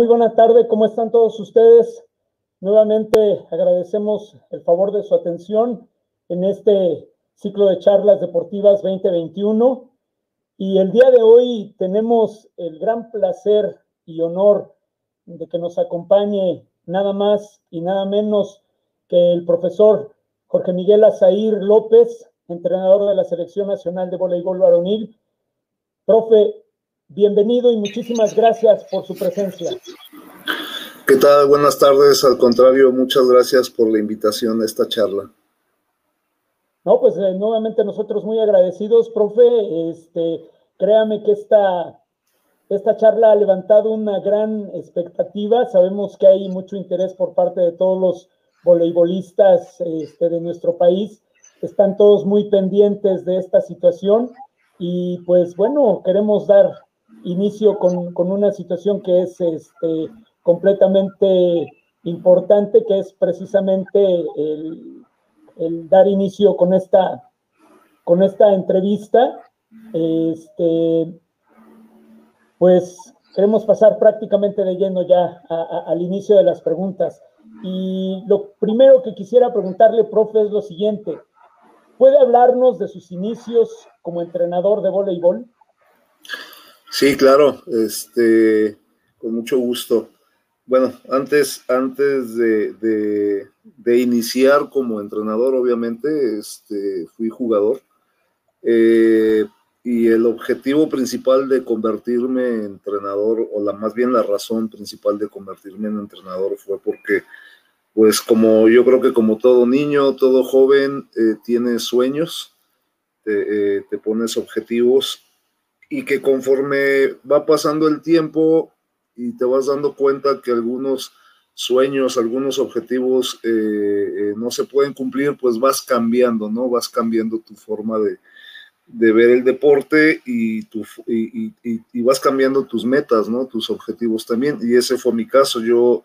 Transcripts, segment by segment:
muy buena tarde. ¿Cómo están todos ustedes? Nuevamente agradecemos el favor de su atención en este ciclo de charlas deportivas 2021. Y el día de hoy tenemos el gran placer y honor de que nos acompañe nada más y nada menos que el profesor Jorge Miguel Azair López, entrenador de la Selección Nacional de Voleibol Varonil. Profe, bienvenido y muchísimas gracias por su presencia. ¿Qué tal? Buenas tardes. Al contrario, muchas gracias por la invitación a esta charla. No, pues eh, nuevamente nosotros muy agradecidos, profe. Este, créame que esta, esta charla ha levantado una gran expectativa. Sabemos que hay mucho interés por parte de todos los voleibolistas este, de nuestro país. Están todos muy pendientes de esta situación y pues bueno, queremos dar inicio con, con una situación que es este, completamente importante, que es precisamente el, dar inicio con esta, con esta entrevista. Este, pues queremos pasar prácticamente de lleno ya al inicio de las preguntas. Y lo primero que quisiera preguntarle, profe, es lo siguiente. ¿Puede hablarnos de sus inicios como entrenador de voleibol? Sí, claro, este, con mucho gusto. Bueno, antes, antes de, iniciar como entrenador, obviamente, este, fui jugador. Eh, y el objetivo principal de convertirme en entrenador, o la más bien la razón principal de convertirme en entrenador fue porque, pues como yo creo que como todo niño, todo joven, eh, tiene sueños, eh, te pones objetivos y que conforme va pasando el tiempo, y te vas dando cuenta que algunos sueños, algunos objetivos eh, eh, no se pueden cumplir, pues vas cambiando, ¿no? Vas cambiando tu forma de, ver el deporte y, tu, y, vas cambiando tus metas, ¿no? Tus objetivos también. Y ese fue mi caso. Yo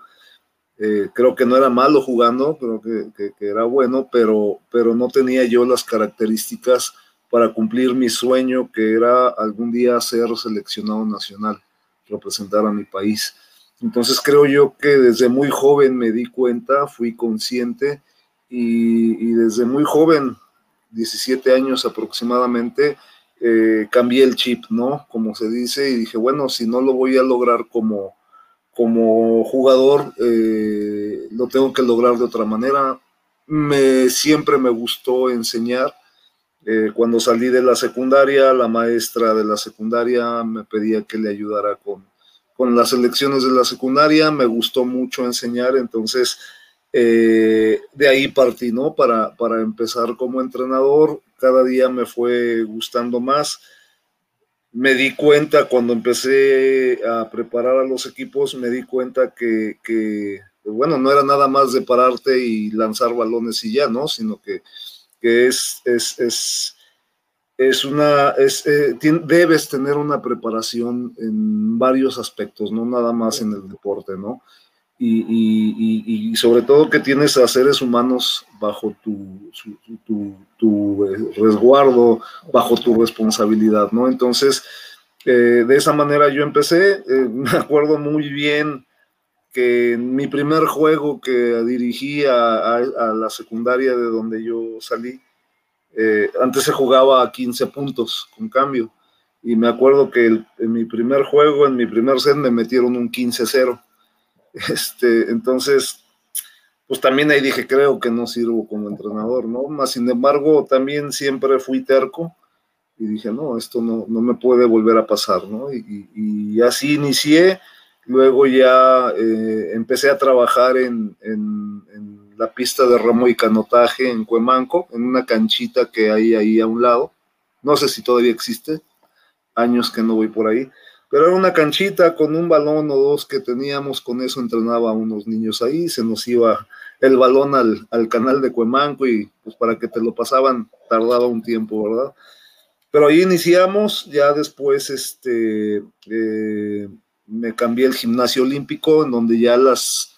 eh, creo que no era malo jugando, creo que, que, era bueno, pero, pero no tenía yo las características para cumplir mi sueño, que era algún día ser seleccionado nacional representar a mi país. Entonces creo yo que desde muy joven me di cuenta, fui consciente y, desde muy joven, 17 años aproximadamente, eh, cambié el chip, ¿no? Como se dice, y dije, bueno, si no lo voy a lograr como, como jugador, eh, lo tengo que lograr de otra manera. Me, siempre me gustó enseñar eh, cuando salí de la secundaria, la maestra de la secundaria me pedía que le ayudara con, con las elecciones de la secundaria, me gustó mucho enseñar, entonces eh, de ahí partí, ¿no? Para, para empezar como entrenador, cada día me fue gustando más. Me di cuenta cuando empecé a preparar a los equipos, me di cuenta que, que bueno, no era nada más de pararte y lanzar balones y ya, ¿no? Sino que que es, es, es, una, es, eh, debes tener una preparación en varios aspectos, no nada más en el deporte, ¿no? Y, sobre todo que tienes a seres humanos bajo tu, tu, eh, resguardo, bajo tu responsabilidad, ¿no? Entonces, eh, de esa manera yo empecé, me acuerdo muy bien que mi primer juego que dirigí a, la secundaria de donde yo salí, eh, antes se jugaba a 15 puntos con cambio. Y me acuerdo que en mi primer juego, en mi primer set, me metieron un 15-0. Este, entonces, pues también ahí dije, creo que no sirvo como entrenador, ¿no? Más sin embargo, también siempre fui terco y dije, no, esto no, no me puede volver a pasar, ¿no? Y, y así inicié Luego ya eh, empecé a trabajar en, la pista de remo y canotaje en Cuemanco, en una canchita que hay ahí a un lado. No sé si todavía existe, años que no voy por ahí, pero era una canchita con un balón o dos que teníamos, con eso entrenaba a unos niños ahí, se nos iba el balón al, canal de Cuemanco y pues para que te lo pasaban tardaba un tiempo, ¿verdad? Pero ahí iniciamos, ya después este... Eh, me cambié el gimnasio olímpico, en donde ya las,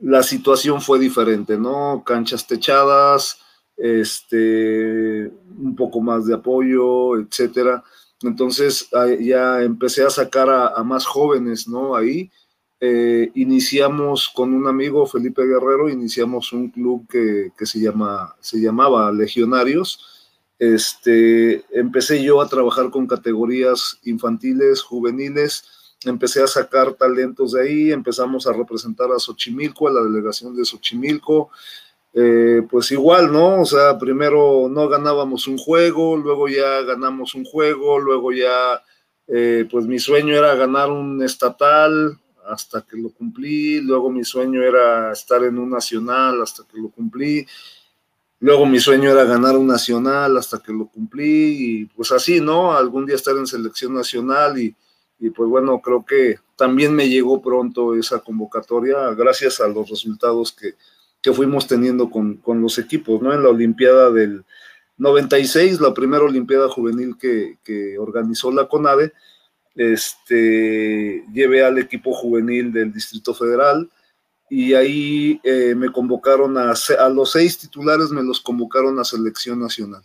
la situación fue diferente, ¿no? Canchas techadas, este, un poco más de apoyo, etcétera. Entonces ya empecé a sacar a, más jóvenes, ¿no? Ahí, eh, iniciamos con un amigo, Felipe Guerrero, iniciamos un club que, se, llama, se llamaba Legionarios. Este, empecé yo a trabajar con categorías infantiles, juveniles, empecé a sacar talentos de ahí, empezamos a representar a Xochimilco, a la delegación de Xochimilco, eh, pues igual, ¿no? O sea, primero no ganábamos un juego, luego ya ganamos un juego, luego ya, eh, pues mi sueño era ganar un estatal, hasta que lo cumplí, luego mi sueño era estar en un nacional hasta que lo cumplí, luego mi sueño era ganar un nacional hasta que lo cumplí, y pues así, ¿no? Algún día estar en selección nacional y, y pues bueno, creo que también me llegó pronto esa convocatoria gracias a los resultados que, que fuimos teniendo con, con, los equipos, ¿no? En la Olimpiada del 96, la primera Olimpiada Juvenil que, que organizó la CONADE, este, llevé al equipo juvenil del Distrito Federal y ahí eh, me convocaron a, a los seis titulares, me los convocaron a selección nacional.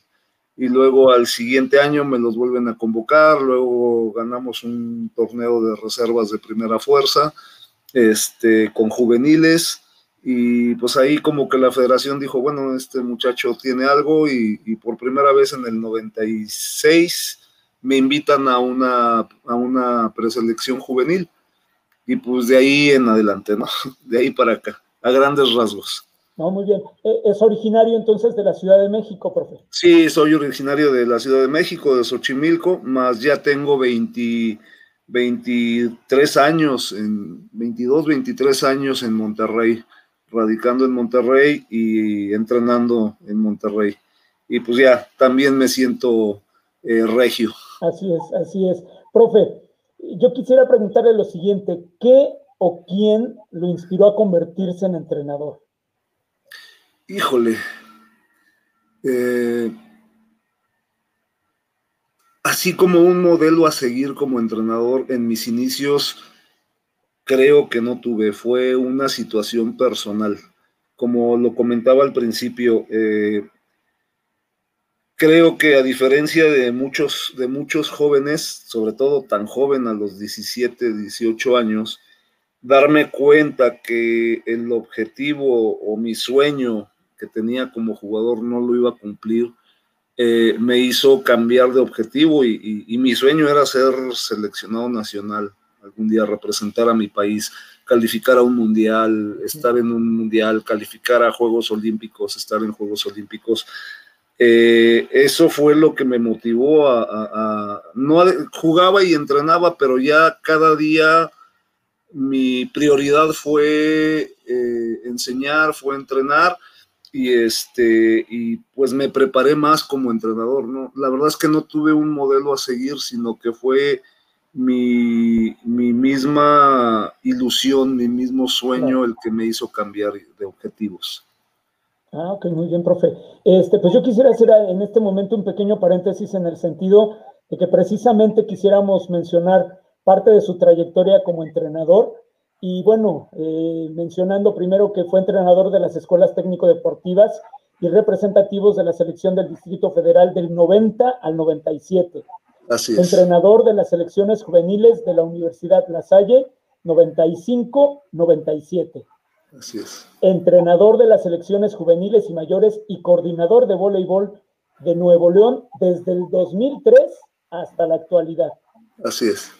Y luego al siguiente año me los vuelven a convocar, luego ganamos un torneo de reservas de primera fuerza este, con juveniles y pues ahí como que la federación dijo, bueno, este muchacho tiene algo y, y por primera vez en el 96 me invitan a una, a una preselección juvenil y pues de ahí en adelante, ¿no? De ahí para acá, a grandes rasgos. No, muy bien. E, ¿Es originario entonces de la Ciudad de México, profe? Sí, soy originario de la Ciudad de México, de Xochimilco, más ya tengo 20, 23 años, en 22, 23 años en Monterrey, radicando en Monterrey y entrenando en Monterrey. Y pues ya, también me siento eh, regio. Así es, así es. Profe, yo quisiera preguntarle lo siguiente, ¿qué o quién lo inspiró a convertirse en entrenador? Híjole. Eh, así como un modelo a seguir como entrenador en mis inicios, creo que no tuve, fue una situación personal. Como lo comentaba al principio, eh, creo que a diferencia de muchos, de muchos jóvenes, sobre todo tan joven a los 17, 18 años, darme cuenta que el objetivo o mi sueño que tenía como jugador no lo iba a cumplir, eh, me hizo cambiar de objetivo y, mi sueño era ser seleccionado nacional, algún día representar a mi país, calificar a un mundial, estar en un mundial, calificar a Juegos Olímpicos, estar en Juegos Olímpicos. Eh, eso fue lo que me motivó a, no jugaba y entrenaba, pero ya cada día mi prioridad fue eh, enseñar, fue entrenar y este y pues me preparé más como entrenador, ¿no? La verdad es que no tuve un modelo a seguir, sino que fue mi, mi misma ilusión, mi mismo sueño el que me hizo cambiar de objetivos. Ah, ok, muy bien, profe. Este, pues yo quisiera hacer en este momento un pequeño paréntesis en el sentido de que precisamente quisiéramos mencionar parte de su trayectoria como entrenador. Y bueno, eh, mencionando primero que fue entrenador de las escuelas técnico-deportivas y representativos de la selección del Distrito Federal del 90 al 97. Así es. Entrenador de las selecciones juveniles de la Universidad La Salle 95-97 Entrenador de las selecciones juveniles y mayores y coordinador de voleibol de Nuevo León desde el 2003 hasta la actualidad. Así es.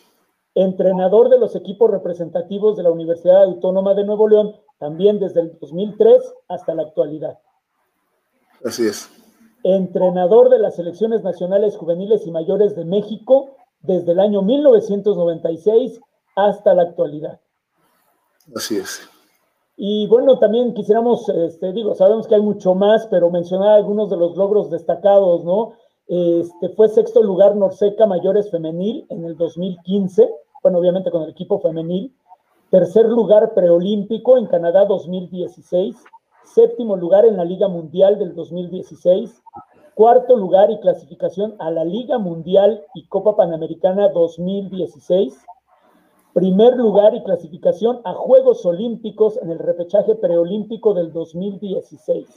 Entrenador de los equipos representativos de la Universidad Autónoma de Nuevo León también desde el 2003 hasta la actualidad. Así es. Entrenador de las selecciones nacionales juveniles y mayores de México desde el año 1996 hasta la actualidad. Así es. Y bueno, también quisiéramos, este, digo, sabemos que hay mucho más, pero mencionar algunos de los logros destacados, ¿no? Este, fue sexto lugar Norseca Mayores Femenil en el 2015, obviamente con el equipo femenil. Tercer lugar preolímpico en Canadá 2016. Séptimo lugar en la Liga Mundial del 2016. Cuarto lugar y clasificación a la Liga Mundial y Copa Panamericana 2016 primer lugar y clasificación a Juegos Olímpicos en el repechaje preolímpico del 2016.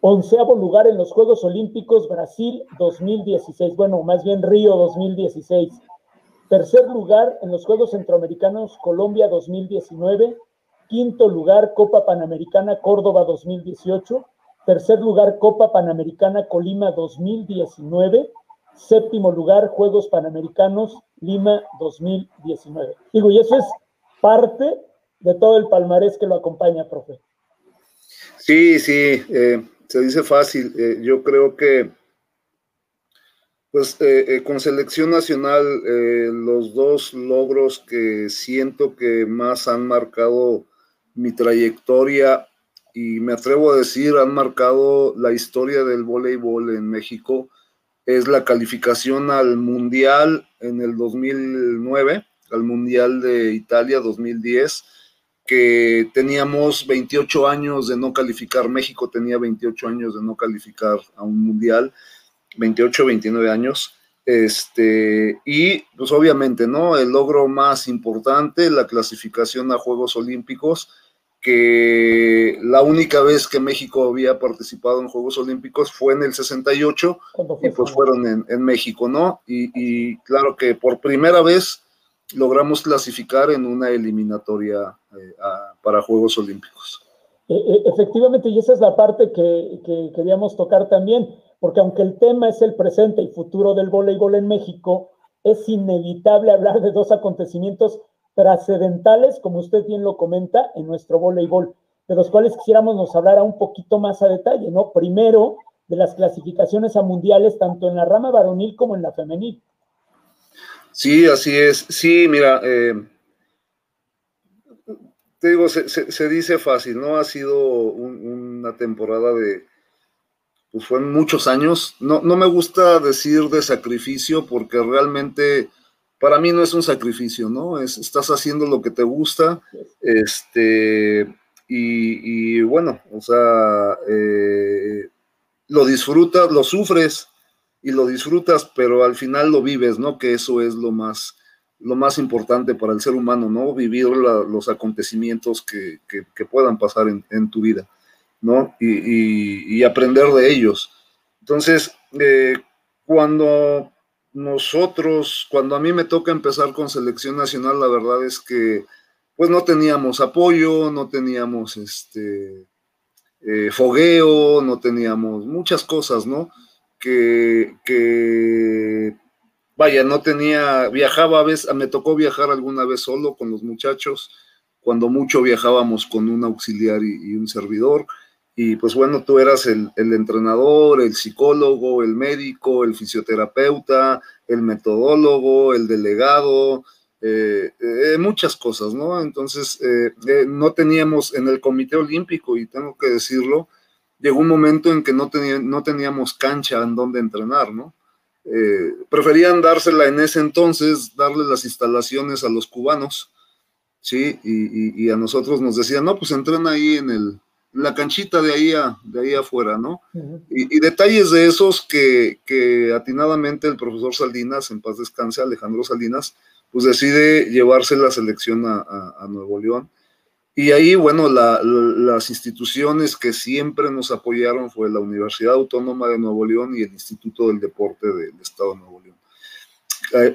Onceavo lugar en los Juegos Olímpicos Brasil 2016, bueno, más bien Río 2016. Tercer lugar en los Juegos Centroamericanos Colombia 2019. Quinto lugar Copa Panamericana Córdoba 2018. Tercer lugar Copa Panamericana Colima 2019. Séptimo lugar Juegos Panamericanos Lima 2019. Digo, y eso es parte de todo el palmarés que lo acompaña, profe. Sí, sí, eh, se dice fácil. Eh, yo creo que pues eh, eh, con selección nacional, eh, los dos logros que siento que más han marcado mi trayectoria y me atrevo a decir han marcado la historia del voleibol en México es la calificación al Mundial en el 2009, al Mundial de Italia 2010, que teníamos 28 años de no calificar, México tenía 28 años de no calificar a un Mundial 28, 29 años. Este, y pues obviamente, ¿no? El logro más importante, la clasificación a Juegos Olímpicos, que la única vez que México había participado en Juegos Olímpicos fue en el 68 y pues fueron en, México, ¿no? Y, claro que por primera vez logramos clasificar en una eliminatoria eh, para Juegos Olímpicos. E, e, efectivamente, y esa es la parte que, que queríamos tocar también porque aunque el tema es el presente y futuro del voleibol en México, es inevitable hablar de dos acontecimientos trascendentales, como usted bien lo comenta, en nuestro voleibol, de los cuales quisiéramos nos hablara un poquito más a detalle, ¿no? Primero, de las clasificaciones a mundiales, tanto en la rama varonil como en la femenil. Sí, así es. Sí, mira, eh, te digo, se, dice fácil, ¿no? Ha sido una temporada de, pues fueron muchos años. No, no me gusta decir de sacrificio porque realmente para mí no es un sacrificio, ¿no? Es, estás haciendo lo que te gusta, este, y, bueno, o sea, eh, lo disfrutas, lo sufres y lo disfrutas, pero al final lo vives, ¿no? Que eso es lo más, lo más importante para el ser humano, ¿no? Vivir los acontecimientos que, puedan pasar en tu vida. ¿No? Y, aprender de ellos. Entonces, eh, cuando nosotros, cuando a mí me toca empezar con selección nacional, la verdad es que pues no teníamos apoyo, no teníamos este eh, fogueo, no teníamos muchas cosas, ¿no? Que, que, vaya, no tenía, viajaba a veces, me tocó viajar alguna vez solo con los muchachos, cuando mucho viajábamos con un auxiliar y un servidor, y pues bueno, tú eras el, entrenador, el psicólogo, el médico, el fisioterapeuta, el metodólogo, el delegado, eh, eh, muchas cosas, ¿no? Entonces, eh, no teníamos en el Comité Olímpico, y tengo que decirlo, llegó un momento en que no, no teníamos cancha en donde entrenar, ¿no? preferían dársela en ese entonces, darle las instalaciones a los cubanos, ¿sí? Y, y a nosotros nos decían, no, pues entrena ahí en el, la canchita de ahí, de ahí afuera, ¿no? y, detalles de esos que, atinadamente el profesor Salinas, en paz descanse, Alejandro Salinas, pues decide llevarse la selección a, Nuevo León. Y ahí, bueno, las instituciones que siempre nos apoyaron fue la Universidad Autónoma de Nuevo León y el Instituto del Deporte del Estado de Nuevo León.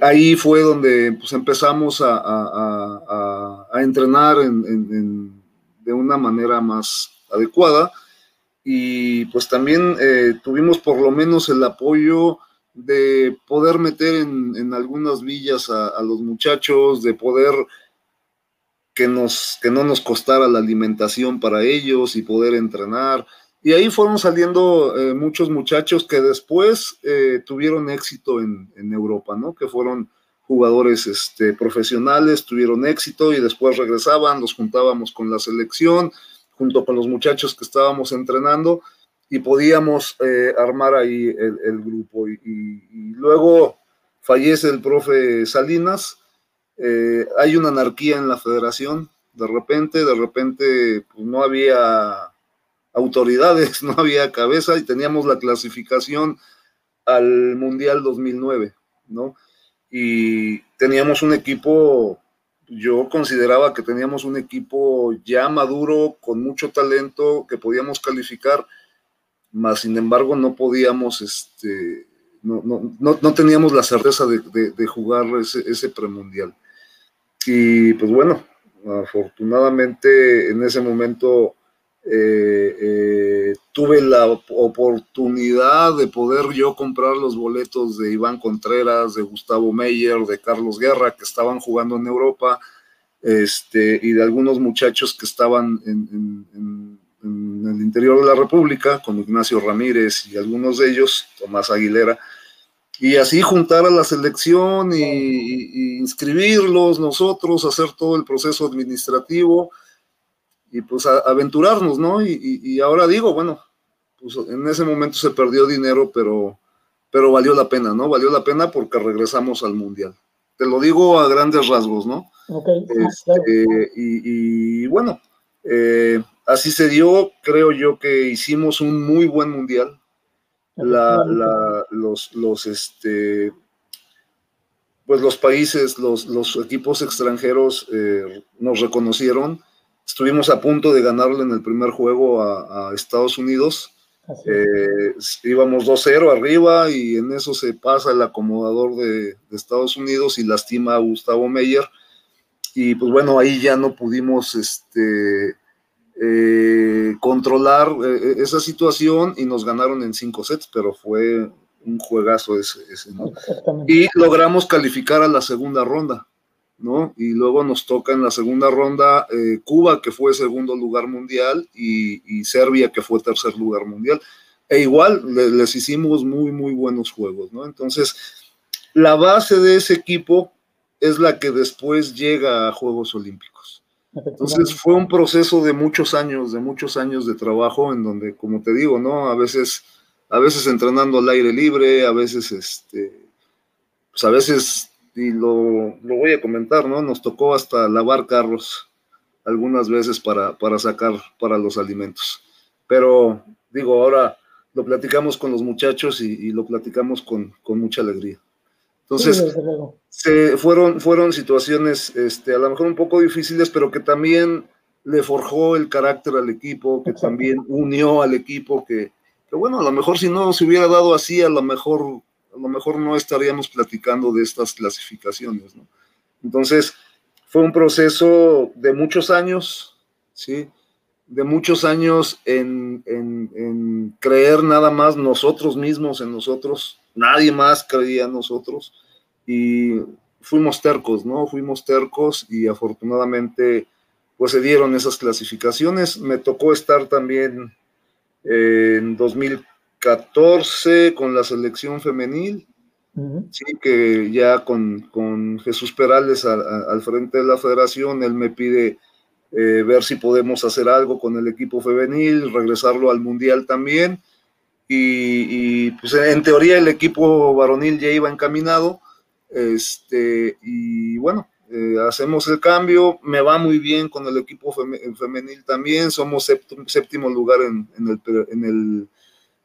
Ahí fue donde pues, empezamos a, entrenar de una manera más, adecuada. Y pues también eh, tuvimos por lo menos el apoyo de poder meter en, algunas villas a, los muchachos, de poder que, nos, que no nos costara la alimentación para ellos y poder entrenar. Y ahí fueron saliendo eh, muchos muchachos que después eh, tuvieron éxito en, en, Europa, ¿no? Que fueron jugadores este, profesionales, tuvieron éxito y después regresaban, los juntábamos con la selección junto con los muchachos que estábamos entrenando y podíamos eh, armar ahí el, grupo. Y, luego fallece el profe Salinas, eh, hay una anarquía en la federación, de repente, de repente pues, no había autoridades, no había cabeza y teníamos la clasificación al Mundial 2009, ¿no? Y teníamos un equipo yo consideraba que teníamos un equipo ya maduro, con mucho talento, que podíamos calificar, mas sin embargo no podíamos, este, no, no, no, teníamos la certeza de, jugar ese, ese premundial. Y pues bueno, afortunadamente en ese momento eh, eh, tuve la oportunidad de poder yo comprar los boletos de Iván Contreras, de Gustavo Meyer, de Carlos Guerra, que estaban jugando en Europa, este, y de algunos muchachos que estaban en, el interior de la República, como Ignacio Ramírez y algunos de ellos, Tomás Aguilera, y así juntar a la selección y, inscribirlos nosotros, hacer todo el proceso administrativo y pues aventurarnos, ¿no? Y, ahora digo, bueno, pues en ese momento se perdió dinero, pero, pero valió la pena, ¿no? Valió la pena porque regresamos al Mundial. Te lo digo a grandes rasgos, ¿no? Este, y, bueno, eh, así se dio, creo yo que hicimos un muy buen Mundial. La, los, los, este, pues los países, los, los equipos extranjeros eh, nos reconocieron Estuvimos a punto de ganarle en el primer juego a, Estados Unidos. Eh, íbamos 2-0 arriba y en eso se pasa el acomodador de, Estados Unidos y lastima a Gustavo Meyer. Y pues bueno, ahí ya no pudimos este, eh, controlar eh, esa situación y nos ganaron en cinco sets, pero fue un juegazo ese. ese Y logramos calificar a la segunda ronda. ¿No? Y luego nos toca en la segunda ronda eh, Cuba, que fue segundo lugar mundial, y, Serbia, que fue tercer lugar mundial. E igual les hicimos muy, muy buenos juegos, ¿no? Entonces, la base de ese equipo es la que después llega a Juegos Olímpicos. Entonces fue un proceso de muchos años, de muchos años de trabajo en donde, como te digo, ¿no? A veces, a veces entrenando al aire libre, a veces, este, pues a veces y lo, voy a comentar, ¿no? Nos tocó hasta lavar carros algunas veces para, para sacar para los alimentos. Pero digo, ahora lo platicamos con los muchachos y, lo platicamos con, mucha alegría. Entonces, se fueron, fueron situaciones este, a lo mejor un poco difíciles, pero que también le forjó el carácter al equipo, que también unió al equipo, que, que, bueno, a lo mejor si no se hubiera dado así, a lo mejor a lo mejor no estaríamos platicando de estas clasificaciones. ¿no? Entonces, fue un proceso de muchos años, ¿sí? De muchos años en, creer nada más nosotros mismos en nosotros, nadie más creía en nosotros y fuimos tercos, ¿no? Fuimos tercos y afortunadamente pues se dieron esas clasificaciones. Me tocó estar también en 2000 14 con la selección femenil, sí, que ya con, Jesús Perales al frente de la federación, él me pide eh, ver si podemos hacer algo con el equipo femenil, regresarlo al mundial también. Y, pues en teoría el equipo varonil ya iba encaminado. Este, y bueno, eh, hacemos el cambio, me va muy bien con el equipo femenil también, somos séptimo, lugar en, en el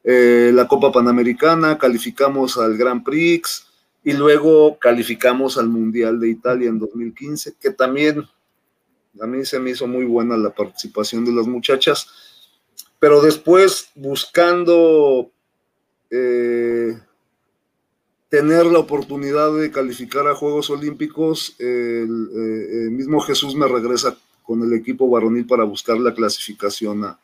eh, la Copa Panamericana, calificamos al Grand Prix y luego calificamos al Mundial de Italia en 2015, que también a mí se me hizo muy buena la participación de las muchachas, pero después buscando eh, tener la oportunidad de calificar a Juegos Olímpicos, el, eh, el mismo Jesús me regresa con el equipo varonil para buscar la clasificación a,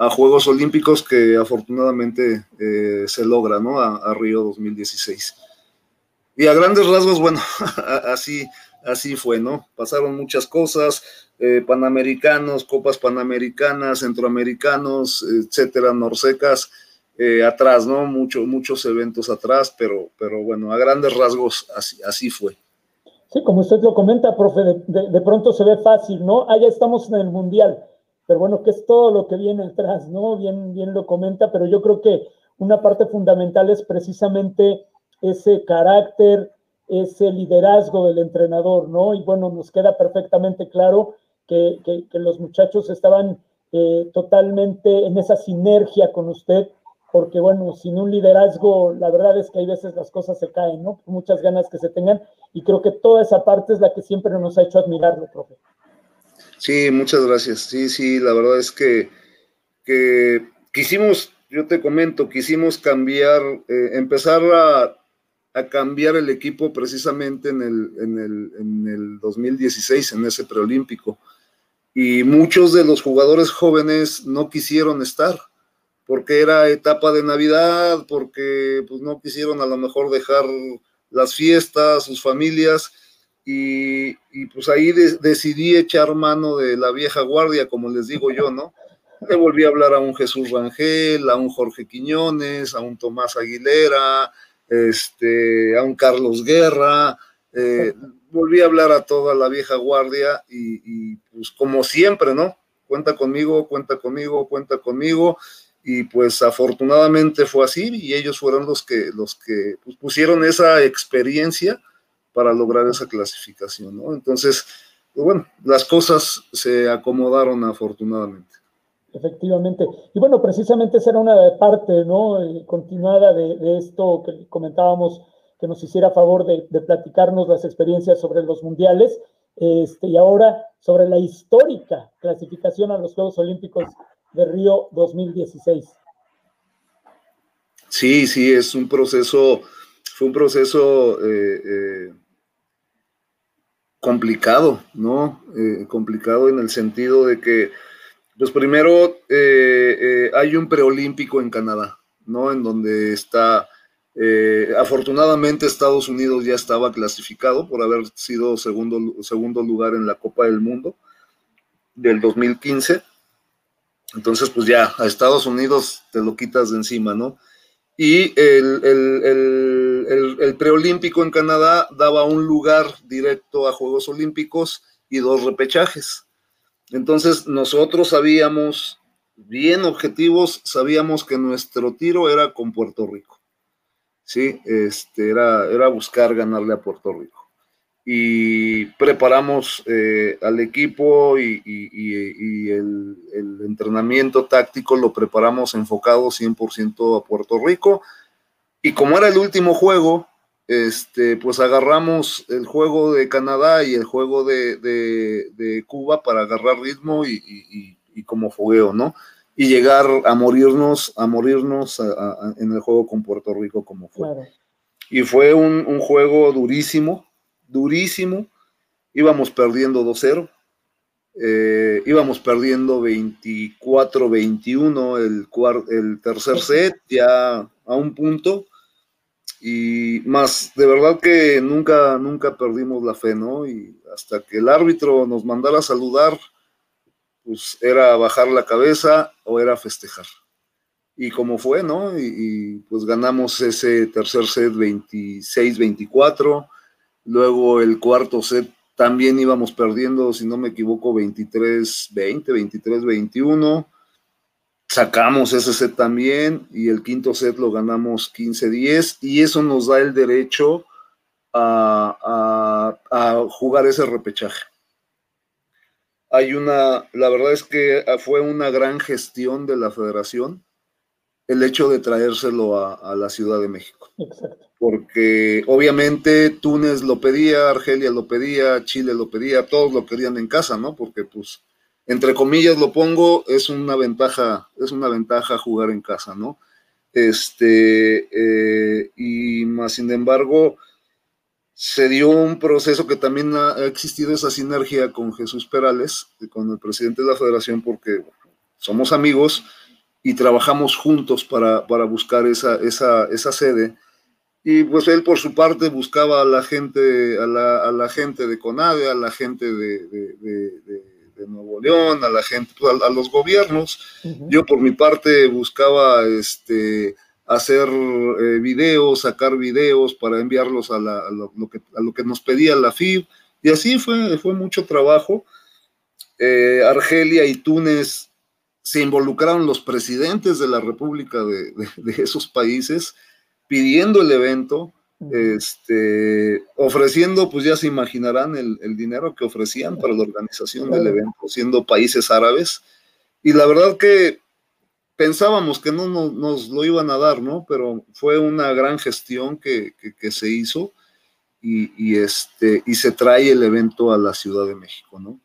a Juegos Olímpicos que afortunadamente eh, se logra, ¿no? A, Río 2016. Y a grandes rasgos, bueno, así, así fue, ¿no? Pasaron muchas cosas, eh, panamericanos, copas panamericanas, centroamericanos, etcétera, norsecas, eh, atrás, ¿no? Mucho, muchos eventos atrás, pero, pero bueno, a grandes rasgos así, así fue. Sí, como usted lo comenta, profe, de, de pronto se ve fácil, ¿no? Ah, ya estamos en el Mundial pero bueno, que es todo lo que viene atrás, ¿no? Bien, bien lo comenta, pero yo creo que una parte fundamental es precisamente ese carácter, ese liderazgo del entrenador, ¿no? Y bueno, nos queda perfectamente claro que, los muchachos estaban eh, totalmente en esa sinergia con usted, porque bueno, sin un liderazgo, la verdad es que hay veces las cosas se caen, ¿no? muchas ganas que se tengan, y creo que toda esa parte es la que siempre nos ha hecho admirarlo, profe. Sí, muchas gracias. Sí, sí, la verdad es que, quisimos yo te comento, quisimos cambiar, eh, empezar a, cambiar el equipo precisamente en el, en, el, en el 2016, en ese preolímpico. Y muchos de los jugadores jóvenes no quisieron estar porque era etapa de Navidad, porque pues, no quisieron a lo mejor dejar las fiestas, sus familias, y, pues ahí decidí echar mano de la vieja guardia, como les digo yo, ¿no? Le volví a hablar a un Jesús Rangel, a un Jorge Quiñones, a un Tomás Aguilera, este, a un Carlos Guerra, eh, volví a hablar a toda la vieja guardia y, pues como siempre, ¿no? Cuenta conmigo, cuenta conmigo, cuenta conmigo y pues afortunadamente fue así y ellos fueron los que, los que pues, pusieron esa experiencia para lograr esa clasificación, ¿no? Entonces, pues, bueno, las cosas se acomodaron afortunadamente. Efectivamente. Y bueno, precisamente esa era una parte, ¿no? Eh, continuada de, esto que comentábamos, que nos hiciera favor de, de, platicarnos las experiencias sobre los mundiales, este, y ahora sobre la histórica clasificación a los Juegos Olímpicos de Río 2016. Sí, sí, es un proceso, fue un proceso eh, eh, complicado, ¿no? Eh, complicado en el sentido de que, pues primero hay un preolímpico en Canadá, ¿no? En donde está, afortunadamente Estados Unidos ya estaba clasificado por haber sido segundo, segundo lugar en la Copa del Mundo del 2015 entonces, pues ya, a Estados Unidos te lo quitas de encima, ¿no? Y el, preolímpico en Canadá daba un lugar directo a Juegos Olímpicos y dos repechajes. Entonces, nosotros sabíamos, bien objetivos, sabíamos que nuestro tiro era con Puerto Rico. Sí, este, era, era buscar ganarle a Puerto Rico y preparamos eh, al equipo y, el, entrenamiento táctico lo preparamos enfocado 100% a Puerto Rico. Y como era el último juego, este, pues agarramos el juego de Canadá y el juego de, Cuba para agarrar ritmo y, como fogueo, ¿no? Y llegar a morirnos, a morirnos en el juego con Puerto Rico como fue. Y fue un, un juego durísimo, durísimo. Íbamos perdiendo 2-0. Eh, íbamos perdiendo 24-21 el, el tercer set, ya a un punto. Y más, de verdad que nunca, nunca perdimos la fe, ¿no? Y hasta que el árbitro nos mandara a saludar, pues era bajar la cabeza o era festejar. Y como fue, ¿no? Y, y pues ganamos ese tercer set 26-24 Luego el cuarto set también íbamos perdiendo, si no me equivoco, 23-20, 23-21. Sacamos ese set también y el quinto set lo ganamos 15-10 y eso nos da el derecho a, a, jugar ese repechaje. Hay una, la verdad es que fue una gran gestión de la federación el hecho de traérselo a, la Ciudad de México. Exacto. Porque obviamente Túnez lo pedía, Argelia lo pedía, Chile lo pedía, todos lo querían en casa, ¿no? Porque pues, entre comillas lo pongo, es una ventaja, es una ventaja jugar en casa, ¿no? Este, eh, y más sin embargo, se dio un proceso que también ha, existido esa sinergia con Jesús Perales, con el presidente de la federación, porque somos amigos, y trabajamos juntos para, buscar esa, esa, esa, sede. Y pues él por su parte buscaba a la gente, a la, a la gente de CONADE, a la gente de, de, Nuevo León, a la gente, pues, a, los gobiernos. Yo por mi parte buscaba este, hacer eh, videos, sacar videos para enviarlos a, lo, que, a lo que nos pedía la FIB. Y así fue, fue mucho trabajo. Eh, Argelia y Túnez se involucraron los presidentes de la República de, esos países pidiendo el evento, este, ofreciendo, pues ya se imaginarán el, dinero que ofrecían para la organización del evento, siendo países árabes. Y la verdad que pensábamos que no, nos lo iban a dar, ¿no? Pero fue una gran gestión que, se hizo y, este, y se trae el evento a la Ciudad de México, ¿no?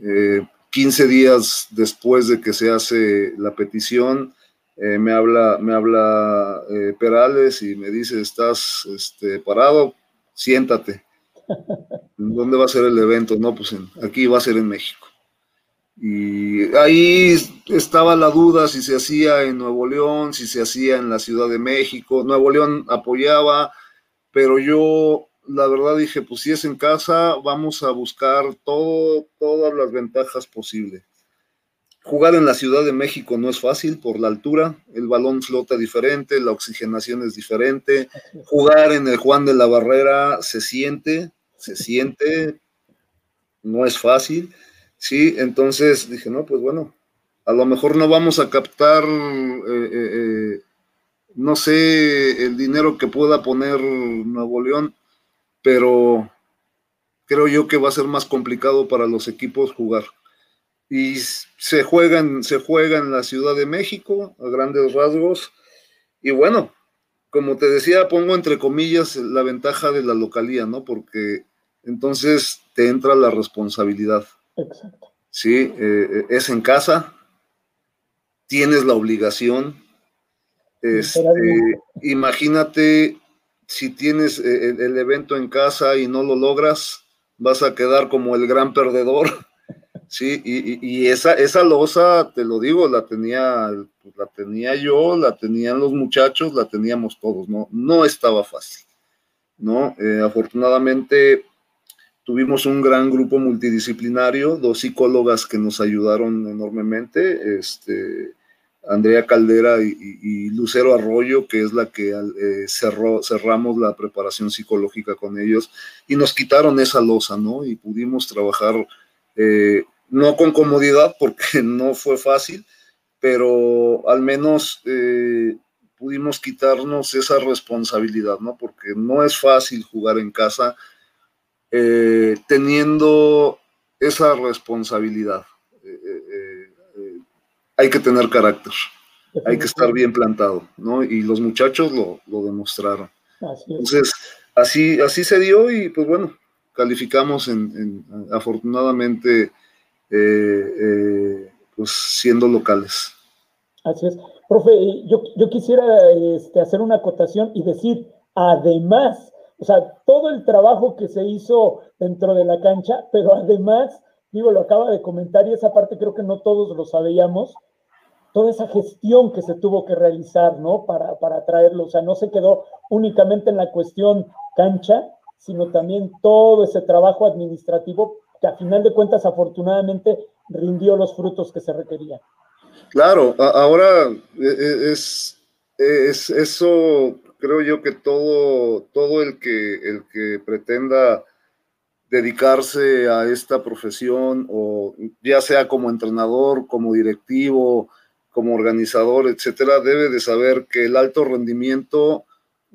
Eh, 15 días después de que se hace la petición, eh, me habla, me habla eh, Perales y me dice, estás este, parado, siéntate. ¿Dónde va a ser el evento? No, pues aquí va a ser en México. Y ahí estaba la duda si se hacía en Nuevo León, si se hacía en la Ciudad de México. Nuevo León apoyaba, pero yo la verdad dije, pues si es en casa, vamos a buscar todo, todas las ventajas posibles. Jugar en la Ciudad de México no es fácil por la altura, el balón flota diferente, la oxigenación es diferente. Jugar en el Juan de la Barrera se siente, se siente, no es fácil. Sí, entonces dije, no, pues bueno, a lo mejor no vamos a captar, eh, eh, eh, no sé, el dinero que pueda poner Nuevo León, pero creo yo que va a ser más complicado para los equipos jugar. Y se juega, en, se juega en la Ciudad de México, a grandes rasgos. Y bueno, como te decía, pongo entre comillas la ventaja de la localía, ¿no? Porque entonces te entra la responsabilidad. Exacto. Sí, eh, es en casa, tienes la obligación. Este, imagínate si tienes eh, el, evento en casa y no lo logras, vas a quedar como el gran perdedor. Sí, y, esa, esa losa, te lo digo, la tenía, la tenía yo, la tenían los muchachos, la teníamos todos, ¿no? No estaba fácil, ¿no? Eh, afortunadamente tuvimos un gran grupo multidisciplinario, dos psicólogas que nos ayudaron enormemente, este, Andrea Caldera y, Lucero Arroyo, que es la que eh, cerró, cerramos la preparación psicológica con ellos y nos quitaron esa losa, ¿no? Y pudimos trabajar, eh, no con comodidad, porque no fue fácil, pero al menos eh, pudimos quitarnos esa responsabilidad, ¿no? Porque no es fácil jugar en casa teniendo esa responsabilidad hay que tener carácter, hay que estar bien plantado, ¿no? Y los muchachos lo, demostraron. Entonces, así, así se dio y pues bueno, calificamos en, afortunadamente eh, pues siendo locales. Así es. Profe, yo, yo quisiera este, hacer una acotación y decir, además, o sea, todo el trabajo que se hizo dentro de la cancha, pero además, digo, lo acaba de comentar y esa parte creo que no todos lo sabíamos, toda esa gestión que se tuvo que realizar, ¿no? Para, para traerlo, o sea, no se quedó únicamente en la cuestión cancha, sino también todo ese trabajo administrativo a final de cuentas afortunadamente rindió los frutos que se requerían. Claro, ahora e, e, es, es eso, creo yo que todo, todo el que, el que pretenda dedicarse a esta profesión o ya sea como entrenador, como directivo, como organizador, etcétera, debe de saber que el alto rendimiento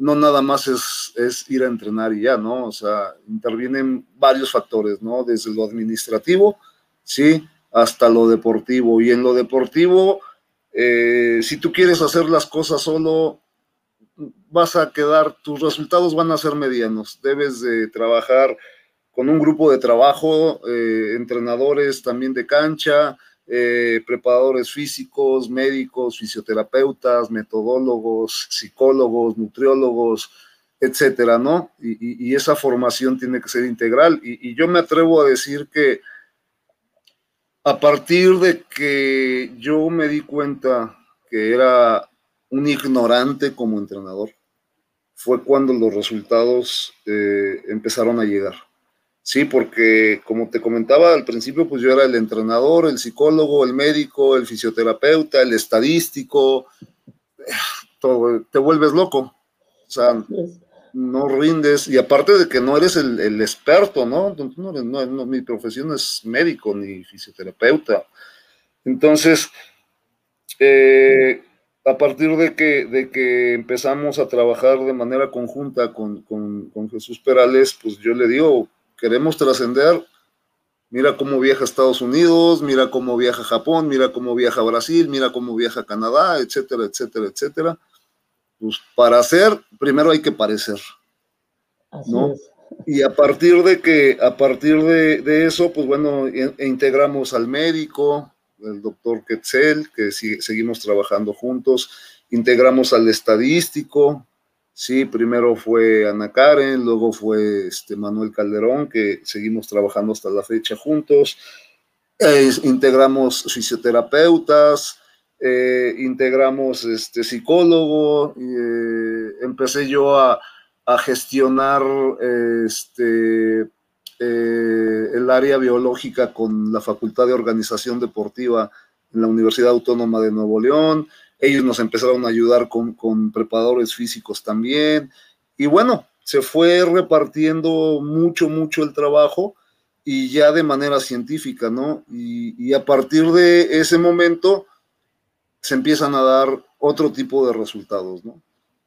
no nada más es, es, ir a entrenar y ya, ¿no? O sea, intervienen varios factores, ¿no? Desde lo administrativo, ¿sí? Hasta lo deportivo. Y en lo deportivo, eh, si tú quieres hacer las cosas solo, vas a quedar, tus resultados van a ser medianos. Debes de trabajar con un grupo de trabajo, eh, entrenadores también de cancha, eh, preparadores físicos, médicos, fisioterapeutas, metodólogos, psicólogos, nutriólogos, etcétera, ¿no? Y, esa formación tiene que ser integral. Y, yo me atrevo a decir que a partir de que yo me di cuenta que era un ignorante como entrenador, fue cuando los resultados eh, empezaron a llegar. Sí, porque como te comentaba al principio, pues yo era el entrenador, el psicólogo, el médico, el fisioterapeuta, el estadístico, todo, te vuelves loco. O sea, no rindes, y aparte de que no eres el, experto, ¿no? No, Mi profesión es médico ni fisioterapeuta. Entonces, eh, a partir de que, de que empezamos a trabajar de manera conjunta con, con Jesús Perales, pues yo le digo, queremos trascender, mira cómo viaja Estados Unidos, mira cómo viaja Japón, mira cómo viaja Brasil, mira cómo viaja Canadá, etcétera, etcétera, etcétera. Pues para hacer, primero hay que parecer. ¿no? Y a partir de que, a partir de, eso, pues bueno, integramos al médico, el doctor Quetzel, que seguimos trabajando juntos, integramos al estadístico, sí, primero fue Ana Karen, luego fue este Manuel Calderón, que seguimos trabajando hasta la fecha juntos, integramos fisioterapeutas, eh, integramos este psicólogo, eh, empecé yo a, a gestionar este eh, el área biológica con la Facultad de Organización Deportiva en la Universidad Autónoma de Nuevo León. Ellos nos empezaron a ayudar con, preparadores físicos también. Y bueno, se fue repartiendo mucho, mucho el trabajo y ya de manera científica, ¿no? y, a partir de ese momento se empiezan a dar otro tipo de resultados, ¿no?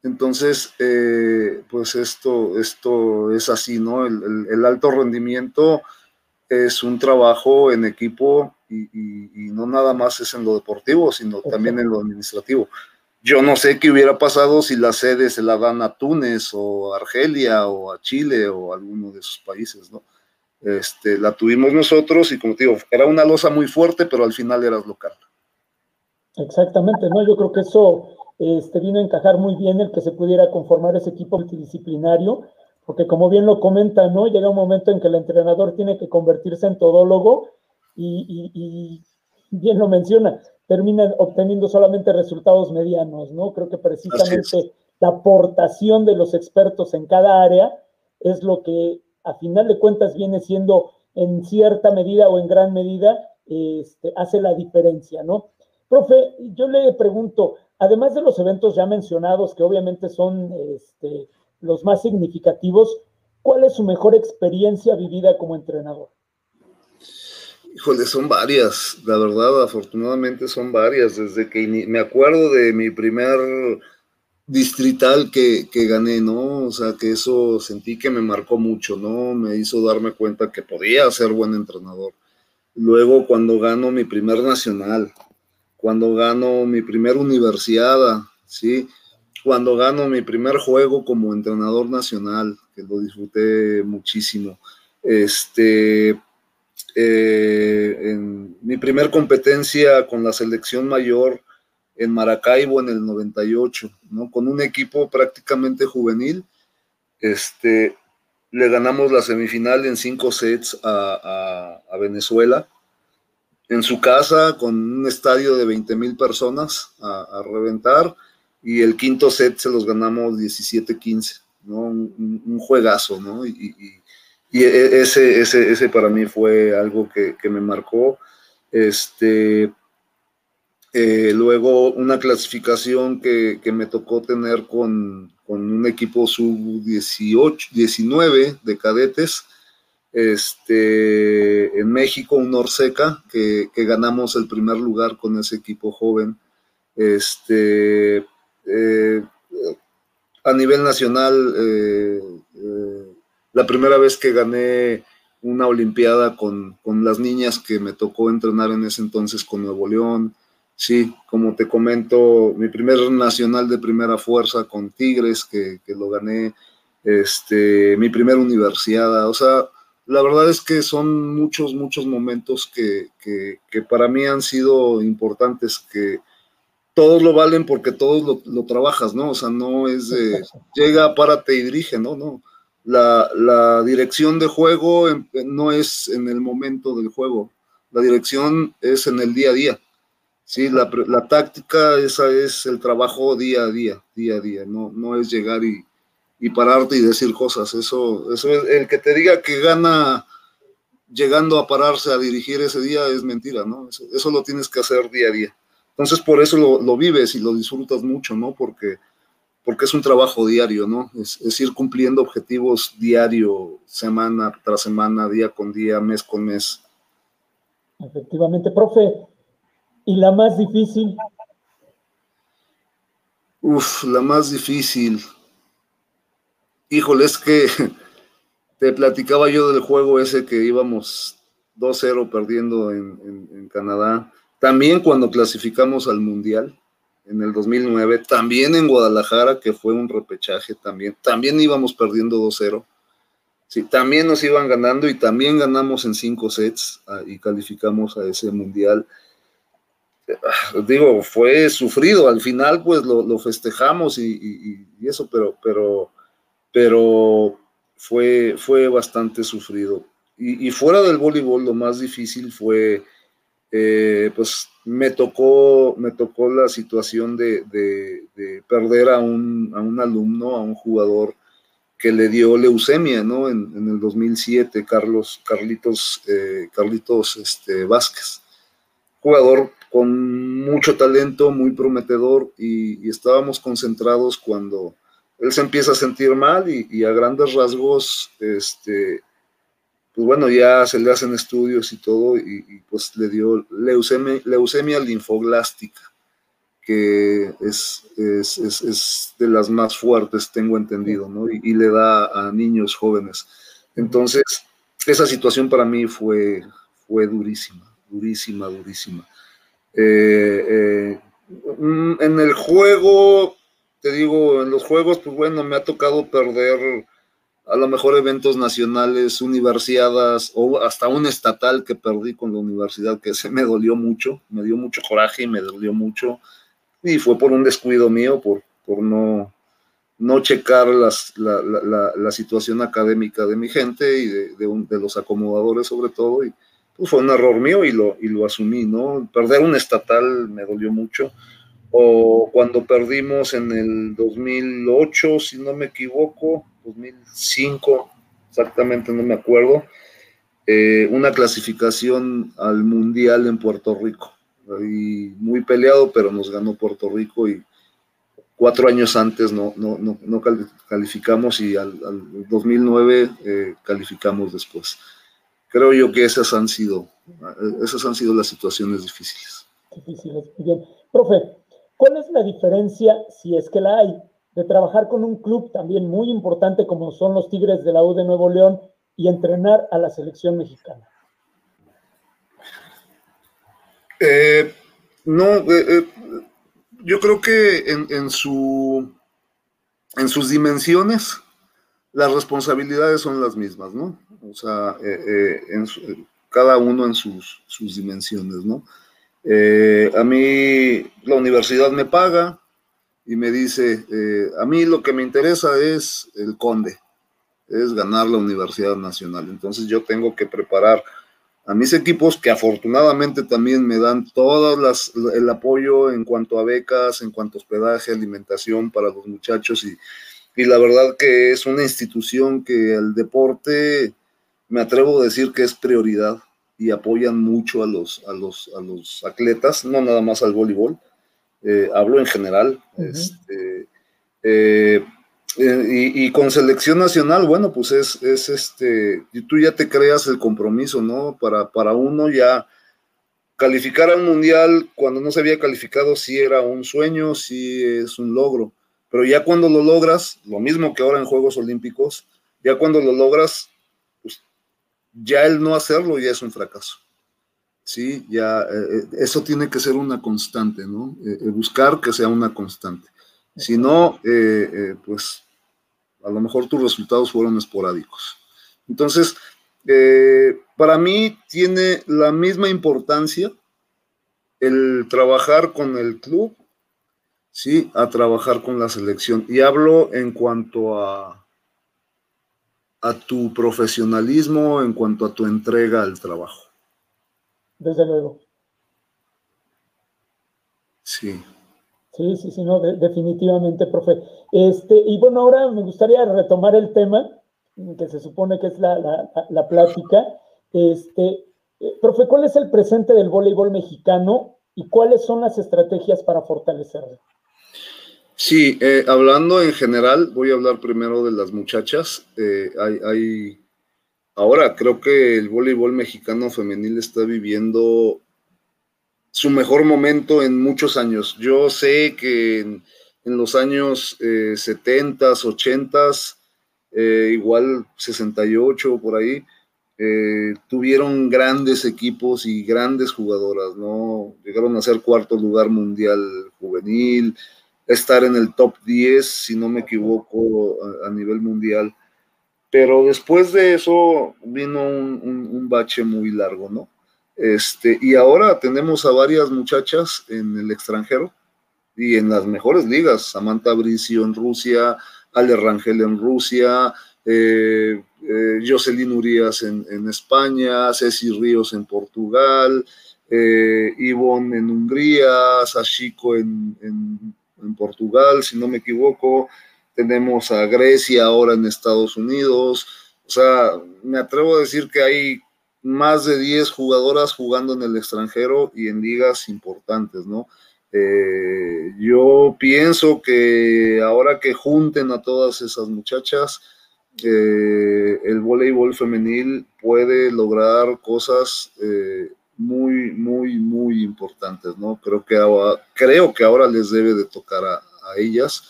Entonces, eh, pues esto, esto es así, ¿no? El, alto rendimiento es un trabajo en equipo y, no nada más es en lo deportivo, sino también en lo administrativo. Yo no sé qué hubiera pasado si la sede se la dan a Túnez o a Argelia o a Chile o a alguno de esos países, ¿no? Este, la tuvimos nosotros y como te digo, era una losa muy fuerte, pero al final eras local. Exactamente, ¿no? Yo creo que eso este, vino a encajar muy bien el que se pudiera conformar ese equipo multidisciplinario, porque como bien lo comenta, ¿no? Llega un momento en que el entrenador tiene que convertirse en todólogo y, bien lo menciona, termina obteniendo solamente resultados medianos, ¿no? Creo que precisamente la aportación de los expertos en cada área es lo que a final de cuentas viene siendo en cierta medida o en gran medida este, hace la diferencia, ¿no? Profe, yo le pregunto, además de los eventos ya mencionados, que obviamente son este, los más significativos, ¿cuál es su mejor experiencia vivida como entrenador? Híjole, son varias, la verdad, afortunadamente son varias. Desde que me acuerdo de mi primer distrital que, que, gané, ¿no? O sea, que eso sentí que me marcó mucho, ¿no? Me hizo darme cuenta que podía ser buen entrenador. Luego, cuando gano mi primer nacional, cuando gano mi primer universidad, ¿sí? Cuando gano mi primer juego como entrenador nacional, que lo disfruté muchísimo. Este, eh, en mi primer competencia con la selección mayor en Maracaibo en el 98, ¿no? Con un equipo prácticamente juvenil, este, le ganamos la semifinal en cinco sets a, a Venezuela en su casa con un estadio de 20 mil personas a, reventar y el quinto set se los ganamos 17-15, ¿no? Un, juegazo, ¿no? E, ese, ese, ese, para mí fue algo que, me marcó. Este, eh, luego una clasificación que, me tocó tener con, con un equipo sub-18, 19 de cadetes, este, en México, un Orseca, que, ganamos el primer lugar con ese equipo joven. Este, eh, a nivel nacional, eh, la primera vez que gané una Olimpiada con, las niñas que me tocó entrenar en ese entonces con Nuevo León. Sí, como te comento, mi primer nacional de primera fuerza con Tigres, que, que lo gané, este, mi primera universidad, o sea, la verdad es que son muchos, muchos momentos que, para mí han sido importantes, que todos lo valen porque todos lo, trabajas, ¿no? O sea, no es de llega, párate y dirige, ¿no? No. La, dirección de juego no es en el momento del juego, la dirección es en el día a día. Sí, la, la táctica, esa es el trabajo día a día, día a día, no, no es llegar y, y pararte y decir cosas. Eso, eso es, el que te diga que gana llegando a pararse a dirigir ese día es mentira, ¿no? Eso, lo tienes que hacer día a día. Entonces por eso lo, vives y lo disfrutas mucho, ¿no? Porque, porque es un trabajo diario, ¿no? Es, ir cumpliendo objetivos diario, semana tras semana, día con día, mes con mes. Efectivamente, profe. ¿Y la más difícil? Uf, la más difícil. Híjole, es que te platicaba yo del juego ese que íbamos 2-0 perdiendo en, Canadá. También cuando clasificamos al Mundial en el 2009, también en Guadalajara, que fue un repechaje también, también íbamos perdiendo 2-0. Sí, también nos iban ganando y también ganamos en cinco sets ah, y calificamos a ese mundial. digo, fue sufrido. Al final, pues lo, festejamos y, eso, pero, pero, pero fue, fue bastante sufrido. Y, fuera del voleibol, lo más difícil fue, eh, pues me tocó, me tocó la situación de, perder a un, a un, alumno, a un jugador que le dio leucemia, ¿no? En, el 2007, Carlos, Carlitos, eh, Carlitos este, Vázquez, jugador con mucho talento, muy prometedor, y, estábamos concentrados cuando él se empieza a sentir mal y, a grandes rasgos, este, pues bueno, ya se le hacen estudios y todo, y, pues le dio leucemia, leucemia linfoglástica, que es, es, de las más fuertes, tengo entendido, ¿no? Y, le da a niños jóvenes. Entonces, esa situación para mí fue, fue durísima, durísima, durísima. Eh, eh, mm, en el juego, te digo, en los juegos, pues bueno, me ha tocado perder a lo mejor eventos nacionales, universidades o hasta un estatal que perdí con la universidad, que se me dolió mucho, me dio mucho coraje y me dolió mucho. Y fue por un descuido mío, por, por no, no checar las, la, la, situación académica de mi gente y de, de, los acomodadores sobre todo. Y, pues fue un error mío y lo, y lo asumí, ¿no? Perder un estatal me dolió mucho. O cuando perdimos en el 2008, si no me equivoco, 2005, exactamente no me acuerdo, eh, una clasificación al Mundial en Puerto Rico. Y muy peleado, pero nos ganó Puerto Rico y cuatro años antes no, no, no, calificamos y al, 2009 eh, calificamos después creo yo que esas han sido, esas han sido las situaciones difíciles. Difíciles, bien. Profe, ¿cuál es la diferencia, si es que la hay, de trabajar con un club también muy importante como son los Tigres de la U de Nuevo León y entrenar a la selección mexicana? Eh, no, eh, eh, yo creo que en, su, en sus dimensiones las responsabilidades son las mismas, ¿no? O sea, cada uno en sus, sus dimensiones, ¿no? A mí la universidad me paga y me dice, a mí lo que me interesa es el conde, es ganar la Universidad Nacional. Entonces yo tengo que preparar a mis equipos que afortunadamente también me dan todo el apoyo en cuanto a becas, en cuanto a hospedaje, alimentación para los muchachos y, y la verdad que es una institución que el deporte me atrevo a decir que es prioridad y apoyan mucho a los, a los, a los atletas, no nada más al voleibol, eh, hablo en general. este, eh, eh, y, con selección nacional, bueno, pues es, es este, tú ya te creas el compromiso, ¿no? Para, para uno ya calificar al mundial cuando no se había calificado sí era un sueño, sí es un logro, pero ya cuando lo logras, lo mismo que ahora en Juegos Olímpicos, ya cuando lo logras, ya el no hacerlo ya es un fracaso. Sí, ya eh, eh, eso tiene que ser una constante, ¿no? Eh, buscar que sea una constante. Si no, pues a lo mejor tus resultados fueron esporádicos. Entonces, para mí tiene la misma importancia el trabajar con el club, sí, a trabajar con la selección. Y hablo en cuanto a a tu profesionalismo en cuanto a tu entrega al trabajo. Desde luego. Sí. Sí, sí, sí, no, definitivamente, profe. Este, y bueno, ahora me gustaría retomar el tema, que se supone que es la, la, plática. Este, eh, profe, ¿cuál es el presente del voleibol mexicano y cuáles son las estrategias para fortalecerlo? Sí, eh, hablando en general, voy a hablar primero de las muchachas. Eh, hay, hay, ahora creo que el voleibol mexicano femenil está viviendo su mejor momento en muchos años. Yo sé que en, los años eh, 70, 80, eh, igual 68 por ahí, tuvieron grandes equipos y grandes jugadoras, ¿no? Llegaron a ser cuarto lugar mundial juvenil, estar en el top 10, si no me equivoco, a, nivel mundial. Pero después de eso vino un, bache muy largo, ¿no? Este, y ahora tenemos a varias muchachas en el extranjero y en las mejores ligas, Samantha Bricio en Rusia, Ale Rangel en Rusia, eh, eh, Jocelyn Urias en, España, Ceci Ríos en Portugal, eh, Ivonne en Hungría, Sashiko en, en, Portugal, si no me equivoco, tenemos a Grecia ahora en Estados Unidos, o sea, me atrevo a decir que hay más de 10 jugadoras jugando en el extranjero y en ligas importantes, ¿no? Eh, yo pienso que ahora que junten a todas esas muchachas, eh, el voleibol femenil puede lograr cosas eh, muy, muy, muy importantes, ¿no? Creo que ahora, creo que ahora les debe de tocar a, a ellas,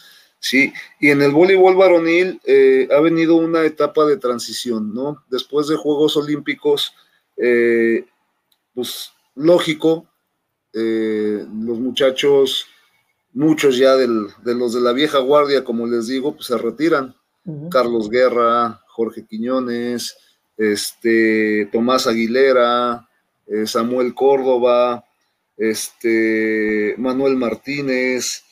¿sí? Y en el voleibol varonil ha venido una etapa de transición, ¿no? Después de Juegos Olímpicos, eh, pues lógico, eh, los muchachos, muchos ya de los de la vieja guardia, como les digo, pues se retiran. Carlos Guerra, Jorge Quiñones, este, Tomás Aguilera, eh, Samuel Córdoba, este, Manuel Martínez,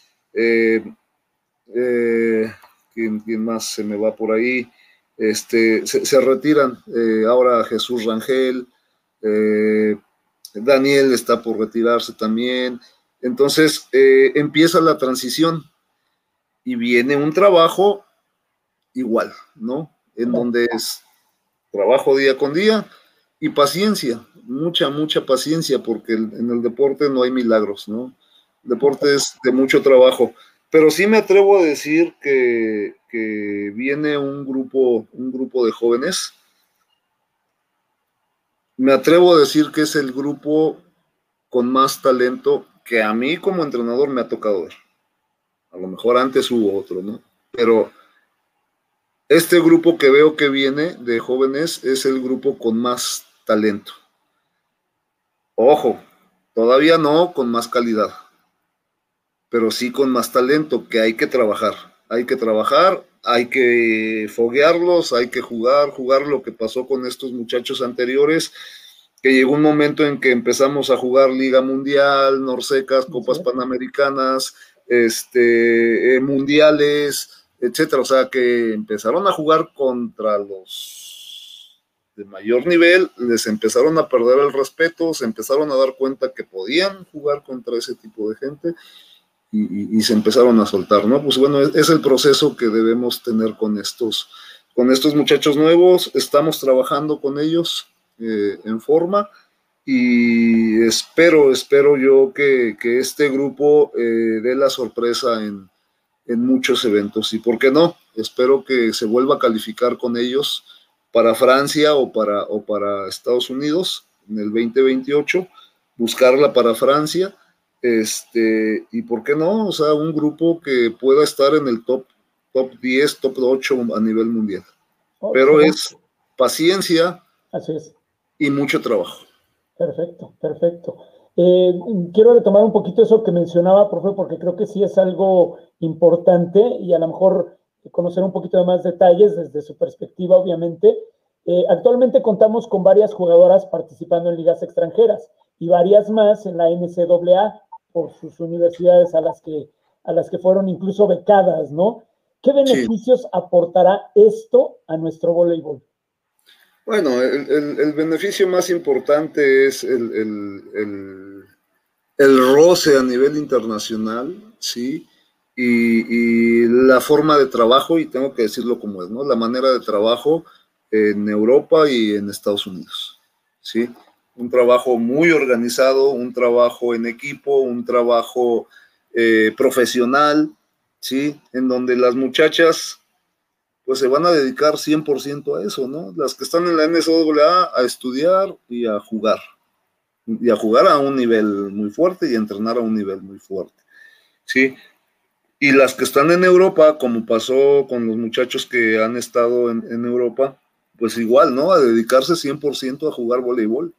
¿quién, ¿quién, más se me va por ahí? Este, se, retiran ahora Jesús Rangel, eh, Daniel está por retirarse también. Entonces eh, empieza la transición y viene un trabajo igual, ¿no? En donde es trabajo día con día y paciencia, mucha, mucha paciencia, porque en el deporte no hay milagros, ¿no? El deporte es de mucho trabajo. Pero sí me atrevo a decir que, viene un grupo, un grupo de jóvenes me atrevo a decir que es el grupo con más talento que a mí como entrenador me ha tocado ver. A lo mejor antes hubo otro, ¿no? Pero este grupo que veo que viene de jóvenes es el grupo con más talento. Ojo, todavía no con más calidad, pero sí con más talento que hay que trabajar. Hay que trabajar, hay que foguearlos, hay que jugar, jugar lo que pasó con estos muchachos anteriores, que llegó un momento en que empezamos a jugar Liga Mundial, Norsecas, Copas Panamericanas, este, eh, mundiales, etcétera. O sea, que empezaron a jugar contra los de mayor nivel, les empezaron a perder el respeto, se empezaron a dar cuenta que podían jugar contra ese tipo de gente y, se empezaron a soltar, ¿no? Pues bueno, es, el proceso que debemos tener con estos, con estos muchachos nuevos, estamos trabajando con ellos eh, en forma y espero, espero yo que, este grupo eh, dé la sorpresa en, en muchos eventos y, ¿por qué no? Espero que se vuelva a calificar con ellos para Francia o para, o para Estados Unidos en el 2028, buscarla para Francia este, y por qué no, o sea, un grupo que pueda estar en el top, top 10, top 8 a nivel mundial. Oh, Pero es paciencia y mucho trabajo. Perfecto, perfecto. Eh, quiero retomar un poquito eso que mencionaba, profe, porque creo que sí es algo importante y a lo mejor conocer un poquito de más detalles desde su perspectiva, obviamente. Eh, actualmente contamos con varias jugadoras participando en ligas extranjeras y varias más en la NCAA por sus universidades a las que, a las que fueron incluso becadas, ¿no? ¿Qué beneficios aportará esto a nuestro voleibol? Bueno, el, beneficio más importante es el, roce a nivel internacional, ¿sí? Y, y, la forma de trabajo, y tengo que decirlo como es, ¿no? La manera de trabajo en Europa y en Estados Unidos, ¿sí? Un trabajo muy organizado, un trabajo en equipo, un trabajo eh, profesional, ¿sí? En donde las muchachas pues se van a dedicar 100% a eso, ¿no? Las que están en la NSAA a estudiar y a jugar, y a jugar a un nivel muy fuerte y a entrenar a un nivel muy fuerte, ¿sí? Y las que están en Europa, como pasó con los muchachos que han estado en, en Europa, pues igual, ¿no? A dedicarse 100% a jugar voleibol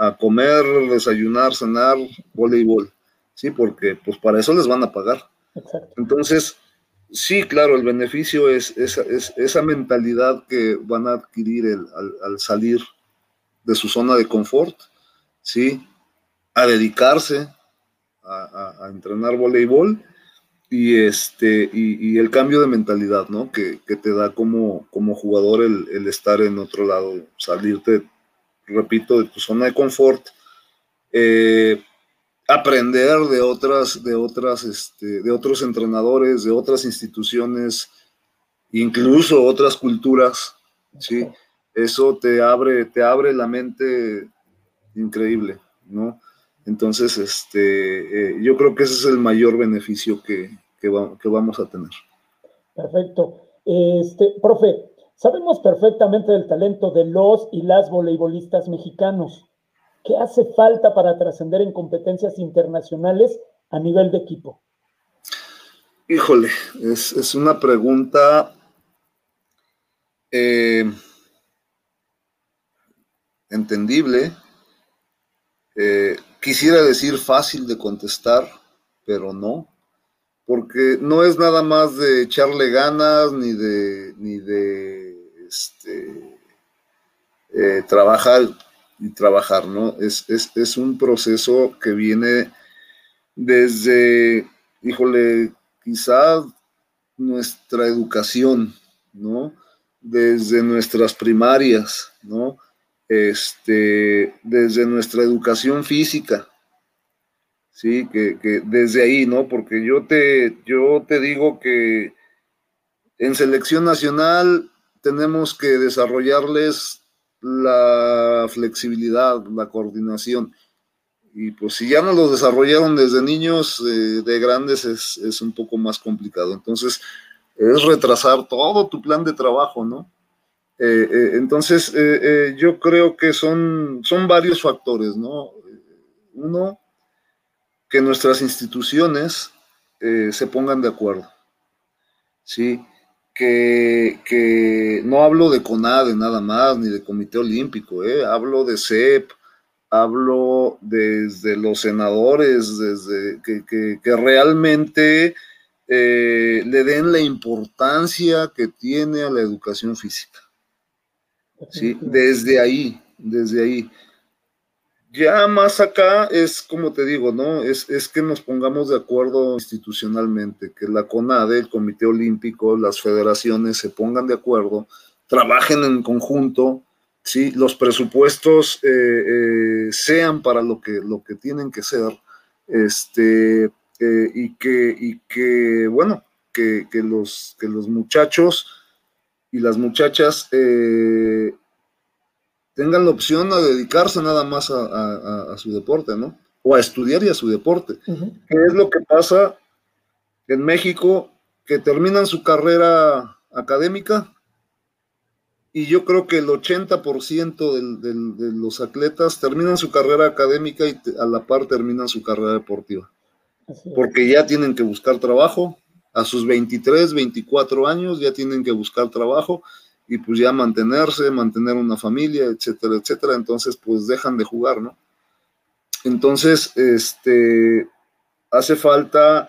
a comer, desayunar, cenar, voleibol, ¿sí? Porque pues para eso les van a pagar. Entonces, sí, claro, el beneficio es, esa mentalidad que van a adquirir al, salir de su zona de confort ¿sí? A dedicarse a, entrenar voleibol y, este, y, el cambio de mentalidad, ¿no? Que, te da como, como jugador el, estar en otro lado, salirte, repito, de tu zona de confort, eh, aprender de otras, de otras, este, de otros entrenadores, de otras instituciones, incluso otras culturas, ¿sí? Eso te abre, te abre la mente increíble, ¿no? Entonces, este, eh, yo creo que ese es el mayor beneficio que, que, vamos a tener. Perfecto. Este, profe, sabemos perfectamente del talento de los y las voleibolistas mexicanos. ¿Qué hace falta para trascender en competencias internacionales a nivel de equipo? Híjole, es, una pregunta eh, entendible. Eh, quisiera decir fácil de contestar, pero no, porque no es nada más de echarle ganas ni de, ni de este, eh, trabajar y trabajar, ¿no? Es, es, un proceso que viene desde, híjole, quizás nuestra educación, ¿no? Desde nuestras primarias, ¿no? Este, desde nuestra educación física, sí, que, que, desde ahí, ¿no? Porque yo te, yo te digo que en selección nacional tenemos que desarrollarles la flexibilidad, la coordinación. Y pues si ya no lo desarrollaron desde niños, eh, de grandes es, un poco más complicado. Entonces, es retrasar todo tu plan de trabajo, ¿no? Eh, eh, entonces, yo creo que son, son varios factores, ¿no? Uno, que nuestras instituciones se pongan de acuerdo, ¿sí? Que, no hablo de CONADE nada más, ni de Comité Olímpico, ¿eh? hablo de CEP, hablo desde los senadores, desde que, realmente eh, le den la importancia que tiene a la educación física. ¿sí? Desde ahí, desde ahí. Ya más acá es como te digo, ¿no? Es, es, que nos pongamos de acuerdo institucionalmente, que la CONADE, el Comité Olímpico, las federaciones se pongan de acuerdo, trabajen en conjunto, ¿sí? Los presupuestos eh, eh, sean para lo que, lo que tienen que ser, este, eh, y, que, y que, bueno, que, que, los, que los muchachos y las muchachas tengan la opción a dedicarse nada más a, su deporte, ¿no? O a estudiar y a su deporte. ¿Qué es lo que pasa en México? Que terminan su carrera académica y yo creo que el 80% de los atletas terminan su carrera académica y a la par terminan su carrera deportiva. Porque ya tienen que buscar trabajo, a sus 23, 24 años ya tienen que buscar trabajo y pues ya mantenerse, mantener una familia, etcétera, etcétera, entonces pues dejan de jugar, ¿no? Entonces, este, hace falta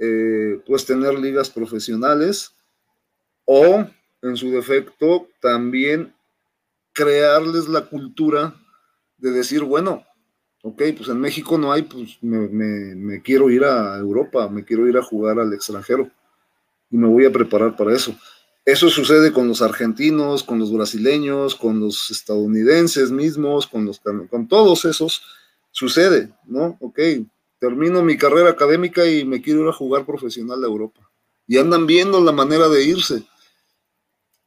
eh, pues tener ligas profesionales o en su defecto también crearles la cultura de decir, bueno, ok, pues en México no hay, pues me, me quiero ir a Europa, me quiero ir a jugar al extranjero y me voy a preparar para eso. Eso sucede con los argentinos, con los brasileños, con los estadounidenses mismos, con, los, con todos esos. Sucede, ¿no? Ok, termino mi carrera académica y me quiero ir a jugar profesional a Europa. Y andan viendo la manera de irse.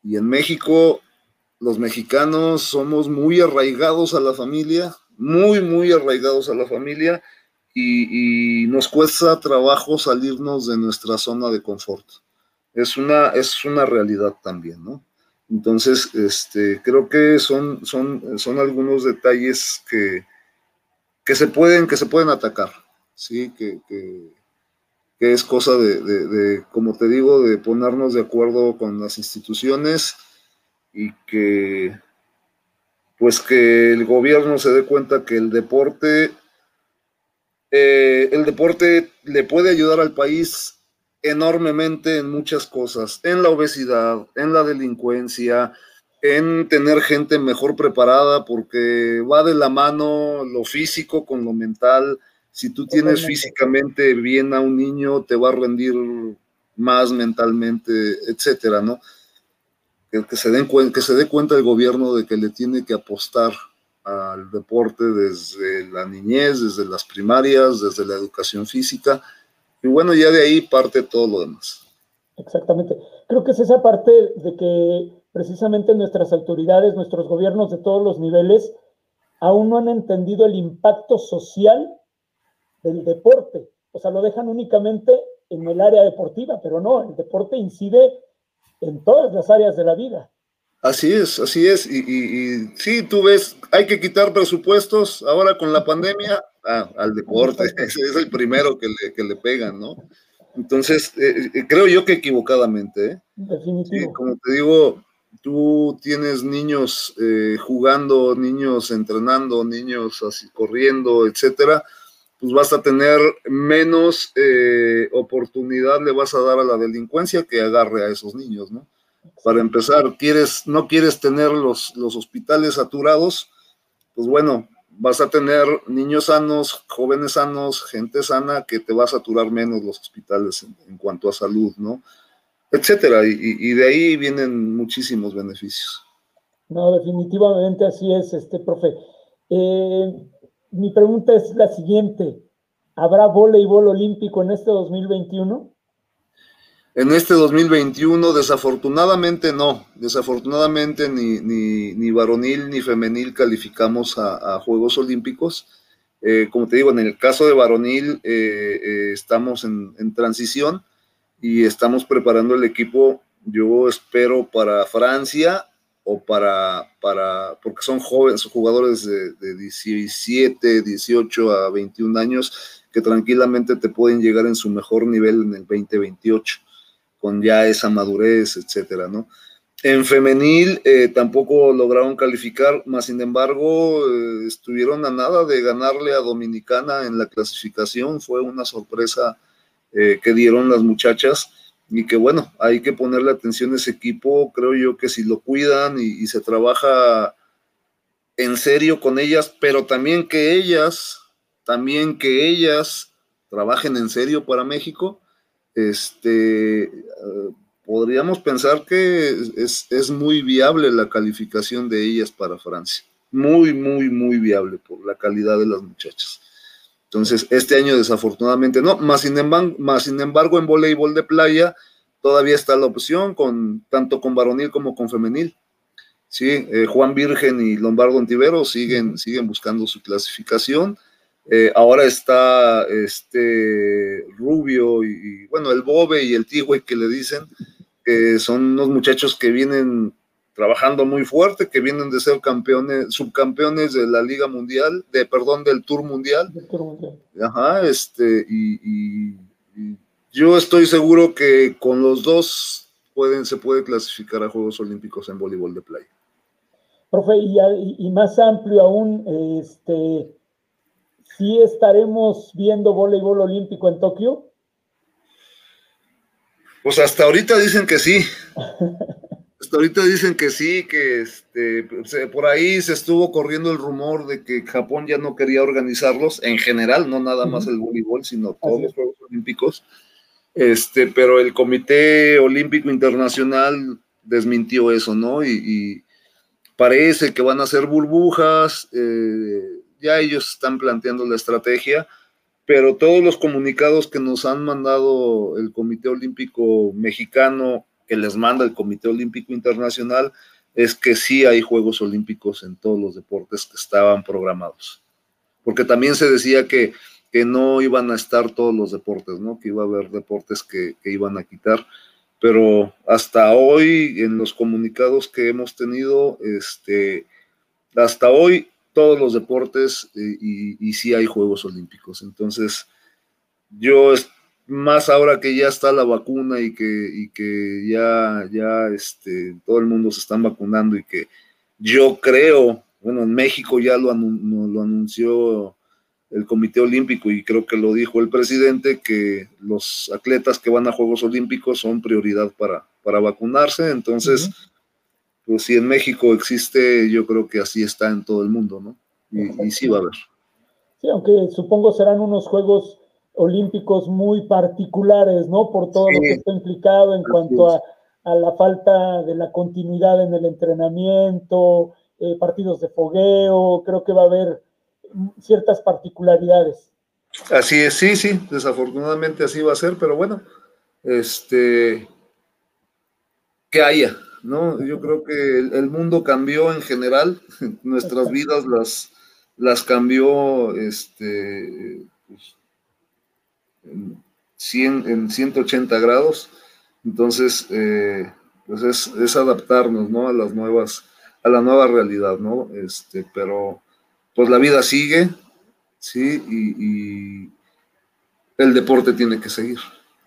Y en México, los mexicanos somos muy arraigados a la familia, muy, muy arraigados a la familia, y, y nos cuesta trabajo salirnos de nuestra zona de confort es una, es una realidad también, ¿no? Entonces, este, creo que son, son, son algunos detalles que, que, se pueden, que se pueden atacar, ¿sí? Que, es cosa de, como te digo, de ponernos de acuerdo con las instituciones y que, pues que el gobierno se dé cuenta que el deporte, eh, el deporte le puede ayudar al país enormemente en muchas cosas, en la obesidad, en la delincuencia, en tener gente mejor preparada porque va de la mano lo físico con lo mental. Si tú tienes físicamente bien a un niño, te va a rendir más mentalmente, etcétera, ¿no? Que, se den que se dé cuenta el gobierno de que le tiene que apostar al deporte desde la niñez, desde las primarias, desde la educación física, y bueno, ya de ahí parte todo lo demás. Exactamente. Creo que es esa parte de que precisamente nuestras autoridades, nuestros gobiernos de todos los niveles, aún no han entendido el impacto social del deporte. O sea, lo dejan únicamente en el área deportiva, pero no, el deporte incide en todas las áreas de la vida. Así es, así es. Y, y, sí, tú ves, hay que quitar presupuestos ahora con la pandemia ah, al deporte. Ese es el primero que le, que le pegan, ¿no? Entonces, eh, eh, creo yo que equivocadamente. ¿eh? Definitivo. como te digo, tú tienes niños eh, jugando, niños entrenando, niños así corriendo, etcétera, pues vas a tener menos oportunidad le vas a dar a la delincuencia que agarre a esos niños, ¿no? Para empezar, quieres, no quieres tener los, los hospitales saturados, pues bueno, vas a tener niños sanos, jóvenes sanos, gente sana que te va a saturar menos los hospitales en, cuanto a salud, ¿no? Etcétera. Y, de ahí vienen muchísimos beneficios. No, definitivamente así es, este profe. Eh, mi pregunta es la siguiente. ¿Habrá voleibol olímpico en este 2021? En este 2021, desafortunadamente no, desafortunadamente ni, ni, varonil ni femenil calificamos a, Juegos Olímpicos. Eh, como te digo, en el caso de varonil eh, eh, estamos en, transición y estamos preparando el equipo, yo espero para Francia o para, para porque son jóvenes, jugadores de, de 17, 18 a 21 años que tranquilamente te pueden llegar en su mejor nivel en el 2028 con ya esa madurez, etcétera, ¿no? En femenil eh, tampoco lograron calificar, más sin embargo eh, estuvieron a nada de ganarle a Dominicana en la clasificación, fue una sorpresa eh, que dieron las muchachas. Y que bueno, hay que ponerle atención a ese equipo, creo yo que si lo cuidan y se trabaja en serio con ellas, pero también que ellas, también que ellas trabajen en serio para México, este, eh, podríamos pensar que es, muy viable la calificación de ellas para Francia. Muy, muy, muy viable por la calidad de las muchachas. Entonces, este año desafortunadamente no, más sin embargo, más sin embargo en voleibol de playa todavía está la opción, con, tanto con varonil como con femenil. Sí, eh, Juan Virgen y Lombardo Antivero siguen, siguen buscando su clasificación. Eh, ahora está este Rubio y, bueno, el Bobe y el Tigüe que le dicen, que son unos muchachos que vienen trabajando muy fuerte, que vienen de ser campeones, subcampeones de la Liga Mundial, de perdón, del Tour Mundial. Ajá, este, y, yo estoy seguro que con los dos pueden, se puede clasificar a Juegos Olímpicos en voleibol de playa. Profe, y, y más amplio aún, este, ¿sí estaremos viendo voleibol olímpico en Tokio? Pues hasta ahorita dicen que sí. hasta ahorita dicen que sí, que este, por ahí se estuvo corriendo el rumor de que Japón ya no quería organizarlos, en general, no nada más el voleibol, sino todos los Juegos Olímpicos. Este, pero el Comité Olímpico Internacional desmintió eso, ¿no? Y, parece que van a ser burbujas. Eh, ya ellos están planteando la estrategia, pero todos los comunicados que nos han mandado el Comité Olímpico Mexicano, que les manda el Comité Olímpico Internacional, es que sí hay Juegos Olímpicos en todos los deportes que estaban programados. Porque también se decía que, que no iban a estar todos los deportes, ¿no? Que iba a haber deportes que, que iban a quitar pero hasta hoy en los comunicados que hemos tenido, este, hasta hoy todos los deportes y, y, sí hay Juegos Olímpicos. Entonces, yo más ahora que ya está la vacuna y que, ya, este, todo el mundo se están vacunando y que yo creo, bueno, en México ya lo, lo anunció el Comité Olímpico y creo que lo dijo el presidente, que los atletas que van a Juegos Olímpicos son prioridad para vacunarse. Entonces, pues si en México existe, yo creo que así está en todo el mundo, ¿no? Y, sí va a haber. Sí, aunque supongo serán unos Juegos Olímpicos muy particulares, ¿no? Por todo lo que está implicado en cuanto a, la falta de la continuidad en el entrenamiento, eh, partidos de fogueo, creo que va a haber ciertas particularidades. Así es, sí, sí, desafortunadamente así va a ser, pero bueno, este, que haya, ¿no? Yo creo que el, mundo cambió en general, nuestras vidas las, las cambió, este, pues, en, 180 grados, entonces, eh, pues es, adaptarnos, ¿no? A las nuevas, a la nueva realidad, ¿no? Este, pero, pues la vida sigue, ¿sí? Y, el deporte tiene que seguir.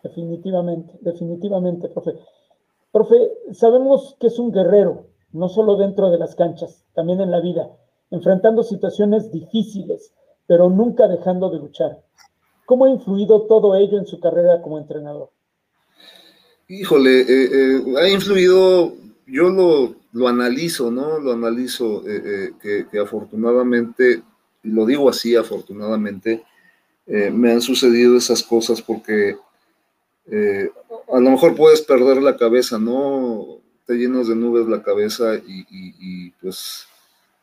Definitivamente, definitivamente, profe. Profe, sabemos que es un guerrero, no solo dentro de las canchas, también en la vida, enfrentando situaciones difíciles, pero nunca dejando de luchar. ¿Cómo ha influido todo ello en su carrera como entrenador? Híjole, eh, eh, ha influido, yo lo, lo, analizo, ¿no? Lo analizo, eh, que, afortunadamente lo digo así afortunadamente, me han sucedido esas cosas porque eh, a lo mejor puedes perder la cabeza, ¿no? Te llenas de nubes la cabeza y, pues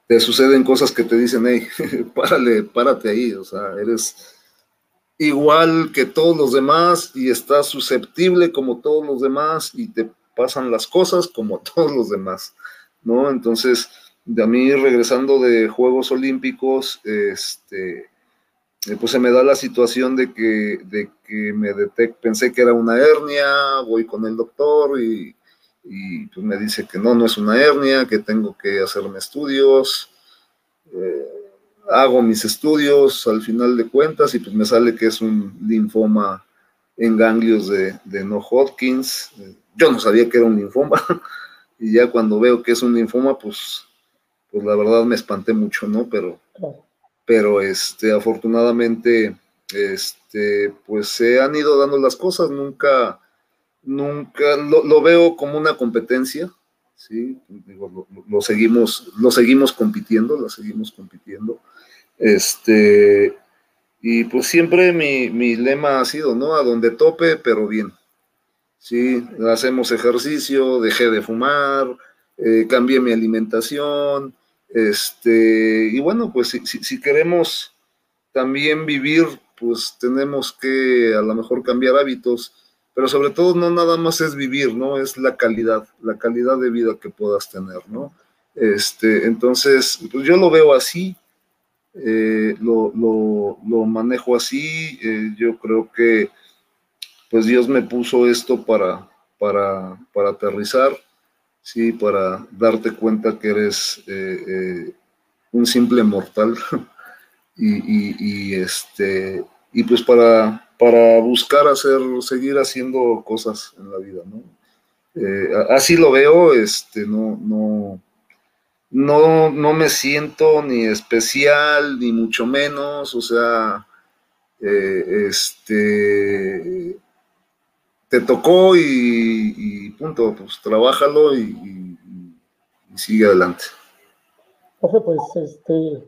te suceden cosas que te dicen, hey, párale, párate ahí, o sea, eres igual que todos los demás y estás susceptible como todos los demás y te pasan las cosas como todos los demás, ¿no? Entonces, de a mí regresando de Juegos Olímpicos, este, pues se me da la situación de que, de que me detect, pensé que era una hernia, voy con el doctor y, pues me dice que no, no es una hernia, que tengo que hacerme estudios, eh, hago mis estudios al final de cuentas y pues me sale que es un linfoma en ganglios de, de no Hodgkins. Yo no sabía que era un linfoma y ya cuando veo que es un linfoma, pues pues la verdad me espanté mucho, ¿no? Pero, pero este, afortunadamente, este, pues se han ido dando las cosas, nunca, nunca, lo, veo como una competencia, ¿sí? lo, seguimos, lo seguimos compitiendo, lo seguimos compitiendo, este, y pues siempre mi, mi lema ha sido, ¿no? A donde tope, pero bien, ¿sí? Hacemos ejercicio, dejé de fumar, eh, cambié mi alimentación, este, y bueno, pues si, queremos también vivir, pues tenemos que a lo mejor cambiar hábitos, pero sobre todo no nada más es vivir, ¿no? Es la calidad, la calidad de vida que puedas tener, ¿no? Este, entonces, pues yo lo veo así, eh, lo, manejo así, eh, yo creo que pues Dios me puso esto para, para, para aterrizar sí, para darte cuenta que eres eh, eh, un simple mortal y, este, y pues para, para buscar hacer, seguir haciendo cosas en la vida, ¿no? Eh, así lo veo, este, no, no, no, no me siento ni especial, ni mucho menos, o sea, este, te tocó y, punto, pues trabájalo y, sigue adelante. Profe, pues este,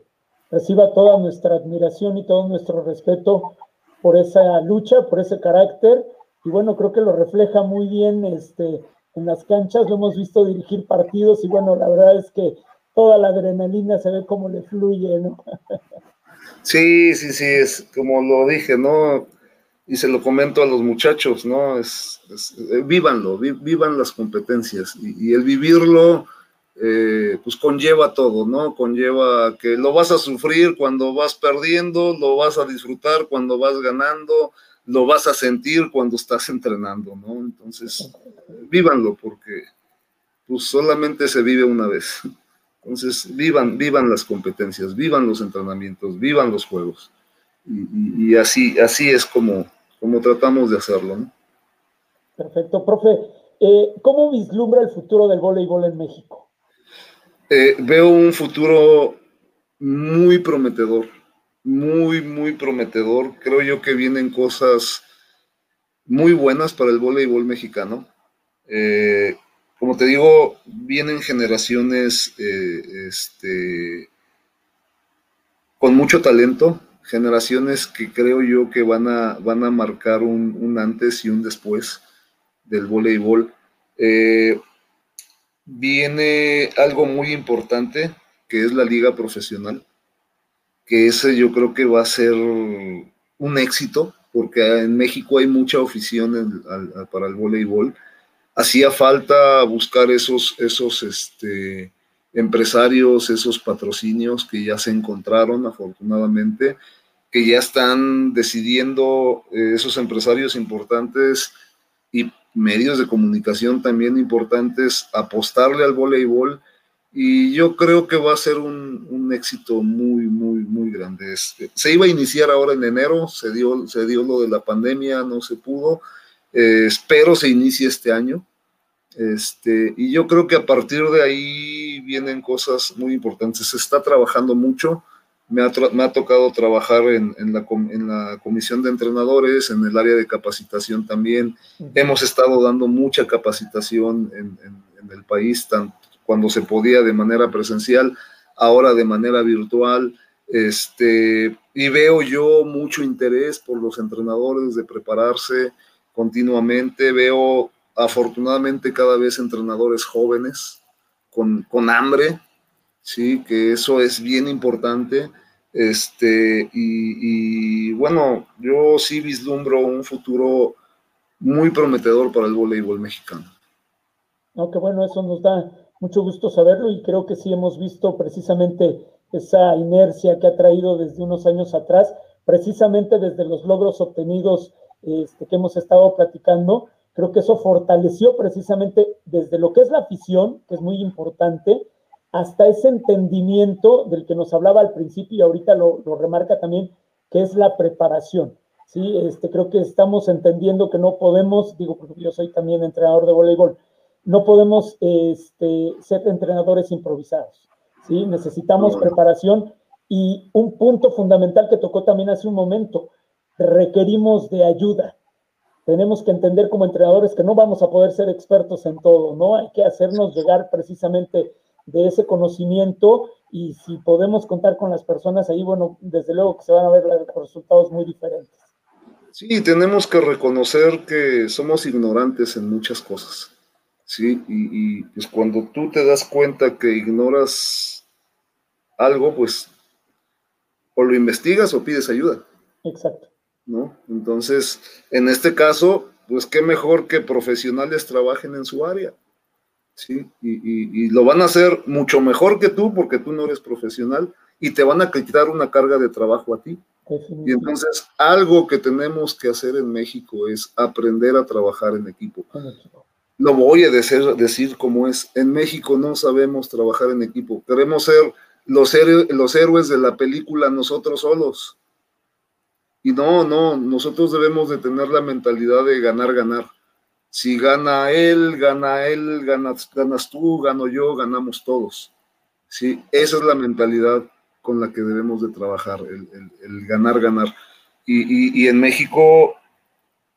reciba toda nuestra admiración y todo nuestro respeto por esa lucha, por ese carácter, y bueno, creo que lo refleja muy bien este, en las canchas, lo hemos visto dirigir partidos, y bueno, la verdad es que toda la adrenalina se ve como le fluye, ¿no? Sí, sí, sí, es como lo dije, ¿no? Y se lo comento a los muchachos, ¿no? Es, eh, vívanlo, vivan las competencias y, el vivirlo, eh, pues conlleva todo, ¿no? Conlleva que lo vas a sufrir cuando vas perdiendo, lo vas a disfrutar cuando vas ganando, lo vas a sentir cuando estás entrenando, ¿no? Entonces, vívanlo porque pues solamente se vive una vez. Entonces, vivan, vivan las competencias, vivan los entrenamientos, vivan los juegos. Y, y así, así es como, como tratamos de hacerlo. ¿no? Perfecto, profe. Eh, ¿Cómo vislumbra el futuro del voleibol en México? Eh, veo un futuro muy prometedor, muy, muy prometedor. Creo yo que vienen cosas muy buenas para el voleibol mexicano. Eh, como te digo, vienen generaciones este, con mucho talento, generaciones que creo yo que van a, van a marcar un, antes y un después del voleibol. Eh, viene algo muy importante, que es la liga profesional, que ese yo creo que va a ser un éxito, porque en México hay mucha afición para el voleibol. Hacía falta buscar esos, esos este, empresarios, esos patrocinios que ya se encontraron afortunadamente, que ya están decidiendo eh, esos empresarios importantes y medios de comunicación también importantes apostarle al voleibol y yo creo que va a ser un, un éxito muy, muy, muy grande. Este, se iba a iniciar ahora en enero, se dio, se dio lo de la pandemia, no se pudo, eh, espero se inicie este año. Este, y yo creo que a partir de ahí vienen cosas muy importantes. Se está trabajando mucho. Me ha, me ha tocado trabajar en, en, la, en, la, comisión de entrenadores, en el área de capacitación también. Hemos estado dando mucha capacitación en, en el país, tanto cuando se podía de manera presencial, ahora de manera virtual. Este, y veo yo mucho interés por los entrenadores de prepararse continuamente. Veo afortunadamente cada vez entrenadores jóvenes con, con hambre, sí, que eso es bien importante. Este, y, bueno, yo sí vislumbro un futuro muy prometedor para el voleibol mexicano. No, que bueno, eso nos da mucho gusto saberlo y creo que sí hemos visto precisamente esa inercia que ha traído desde unos años atrás, precisamente desde los logros obtenidos este, que hemos estado platicando. Creo que eso fortaleció precisamente desde lo que es la afición, que es muy importante, hasta ese entendimiento del que nos hablaba al principio y ahorita lo, lo remarca también, que es la preparación. Sí, este, creo que estamos entendiendo que no podemos, digo, porque yo soy también entrenador de voleibol, no podemos este, ser entrenadores improvisados. ¿sí? Necesitamos preparación y un punto fundamental que tocó también hace un momento, requerimos de ayuda. Tenemos que entender como entrenadores que no vamos a poder ser expertos en todo, ¿no? Hay que hacernos llegar precisamente de ese conocimiento y si podemos contar con las personas ahí, bueno, desde luego que se van a ver resultados muy diferentes. Sí, tenemos que reconocer que somos ignorantes en muchas cosas. ¿sí? Y, pues cuando tú te das cuenta que ignoras algo, pues o lo investigas o pides ayuda. Exacto. ¿No? Entonces, en este caso, pues qué mejor que profesionales trabajen en su área. ¿sí? Y, y, lo van a hacer mucho mejor que tú porque tú no eres profesional y te van a quitar una carga de trabajo a ti. Y entonces algo que tenemos que hacer en México es aprender a trabajar en equipo lo voy a decir, decir como es. En México no sabemos trabajar en equipo. Queremos ser los, los héroes de la película nosotros solos. Y no, no, nosotros debemos de tener la mentalidad de ganar, ganar. Si gana él, gana él, ganas, ganas tú, gano yo, ganamos todos. ¿sí? Esa es la mentalidad con la que debemos de trabajar, el, ganar, ganar. Y, en México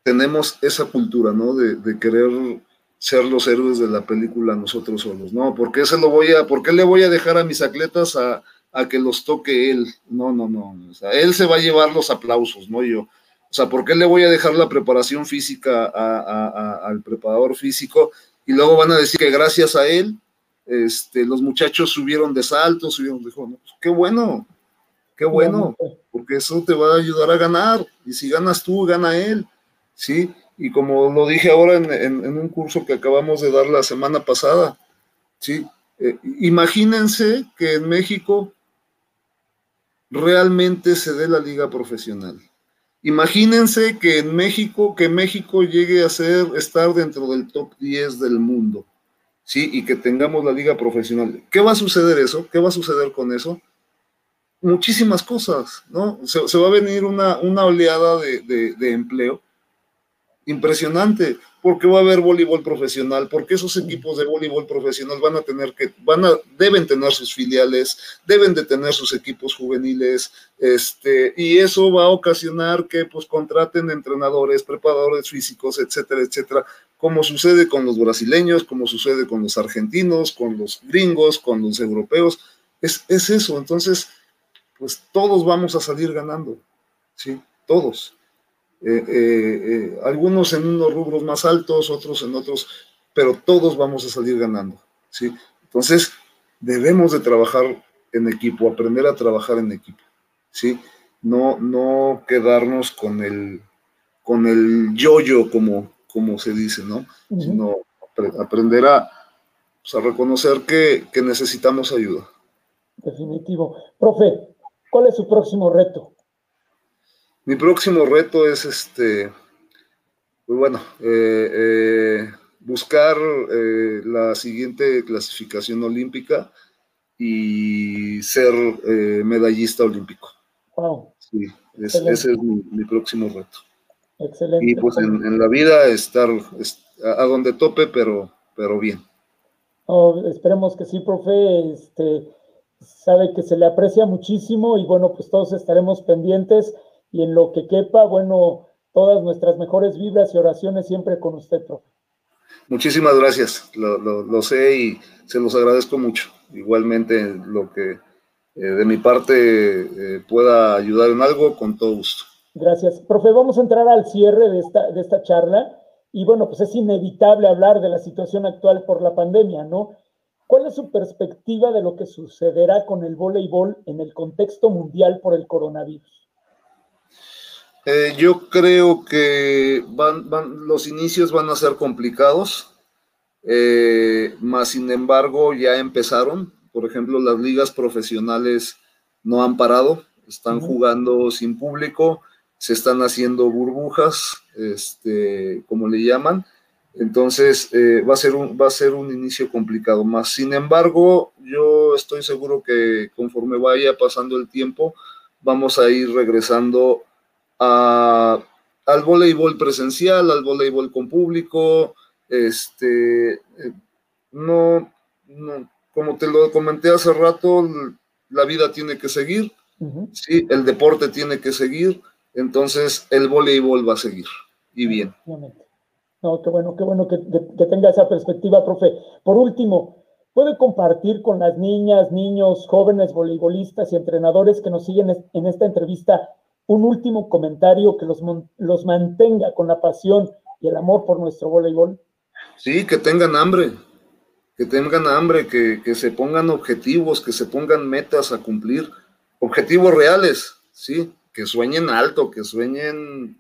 tenemos esa cultura, ¿no? De, de querer ser los héroes de la película nosotros solos, ¿no? ¿Por qué, se lo voy a, ¿por qué le voy a dejar a mis atletas a, que los toque él? No, no, no. O sea, él se va a llevar los aplausos, no yo. O sea, ¿por qué le voy a dejar la preparación física al preparador físico? Y luego van a decir que gracias a él, este, los muchachos subieron de salto, subieron de... No, pues, qué bueno, qué bueno, porque eso te va a ayudar a ganar. Y si ganas tú, gana él, ¿sí? y como lo dije ahora en, un curso que acabamos de dar la semana pasada, ¿sí? Eh, imagínense que en México realmente se dé la liga profesional. Imagínense que en México, que México llegue a ser, estar dentro del top 10 del mundo, ¿sí? Y que tengamos la liga profesional. ¿Qué va a suceder eso? ¿Qué va a suceder con eso? Muchísimas cosas, ¿no? Se, va a venir una, una oleada de, de empleo impresionante, porque va a haber voleibol profesional, porque esos equipos de voleibol profesional van a tener que, van a, deben tener sus filiales, deben de tener sus equipos juveniles, este, y eso va a ocasionar que pues contraten entrenadores, preparadores físicos, etcétera, etcétera, como sucede con los brasileños, como sucede con los argentinos, con los gringos, con los europeos. Es, es eso, entonces, pues todos vamos a salir ganando, ¿sí? Todos. Eh, eh, eh, algunos en unos rubros más altos, otros en otros, pero todos vamos a salir ganando, ¿sí? Entonces, debemos de trabajar en equipo, aprender a trabajar en equipo, ¿sí? No, no quedarnos con el, con el yo-yo, como, como se dice, ¿no? Sino aprender a, pues, a reconocer que, que, necesitamos ayuda. Definitivo. Profe, ¿cuál es su próximo reto? Mi próximo reto es este, pues bueno, eh, eh, buscar eh, la siguiente clasificación olímpica y ser medallista olímpico. Wow. Sí, ese es mi, mi próximo reto. Excelente. Y pues en, la vida estar a, donde tope, pero, pero bien. esperemos que sí, profe. Este, sabe que se le aprecia muchísimo y bueno, pues todos estaremos pendientes y en lo que quepa, bueno, todas nuestras mejores vibras y oraciones siempre con usted, profe. Muchísimas gracias, lo, lo, sé y se los agradezco mucho. Igualmente, lo que eh, de mi parte eh, pueda ayudar en algo, con todo gusto. Gracias. Profe, vamos a entrar al cierre de esta, de esta charla. Y bueno, pues es inevitable hablar de la situación actual por la pandemia, ¿no? ¿Cuál es su perspectiva de lo que sucederá con el voleibol en el contexto mundial por el coronavirus? Eh, yo creo que van, van, los inicios van a ser complicados, eh, más sin embargo ya empezaron. Por ejemplo, las ligas profesionales no han parado, están jugando sin público se están haciendo burbujas, este, como le llaman. Entonces eh, va, a ser un, va a ser un inicio complicado más. Sin embargo, yo estoy seguro que conforme vaya pasando el tiempo, vamos a ir regresando a, al voleibol presencial, al voleibol con público. Este, no, no, como te lo comenté hace rato, la vida tiene que seguir, ¿sí? el deporte tiene que seguir entonces el voleibol va a seguir y bien. No, qué bueno, qué bueno que, tenga esa perspectiva, profe. Por último, ¿puede compartir con las niñas, niños, jóvenes voleibolistas y entrenadores que nos siguen en esta entrevista un último comentario que los, los mantenga con la pasión y el amor por nuestro voleibol? Sí, que tengan hambre, que tengan hambre, que, que se pongan objetivos, que se pongan metas a cumplir, objetivos reales, sí, que sueñen alto, que sueñen,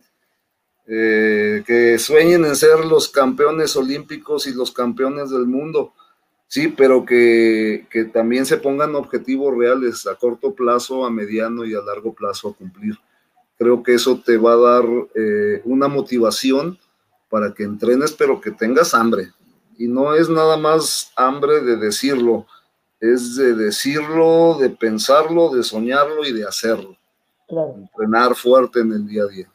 eh, que sueñen en ser los campeones olímpicos y los campeones del mundo, sí, pero que, también se pongan objetivos reales a corto plazo, a mediano y a largo plazo a cumplir. Creo que eso te va a dar eh, una motivación para que entrenes, pero que tengas hambre. Y no es nada más hambre de decirlo, es de decirlo, de pensarlo, de soñarlo y de hacerlo. Entrenar fuerte en el día a día.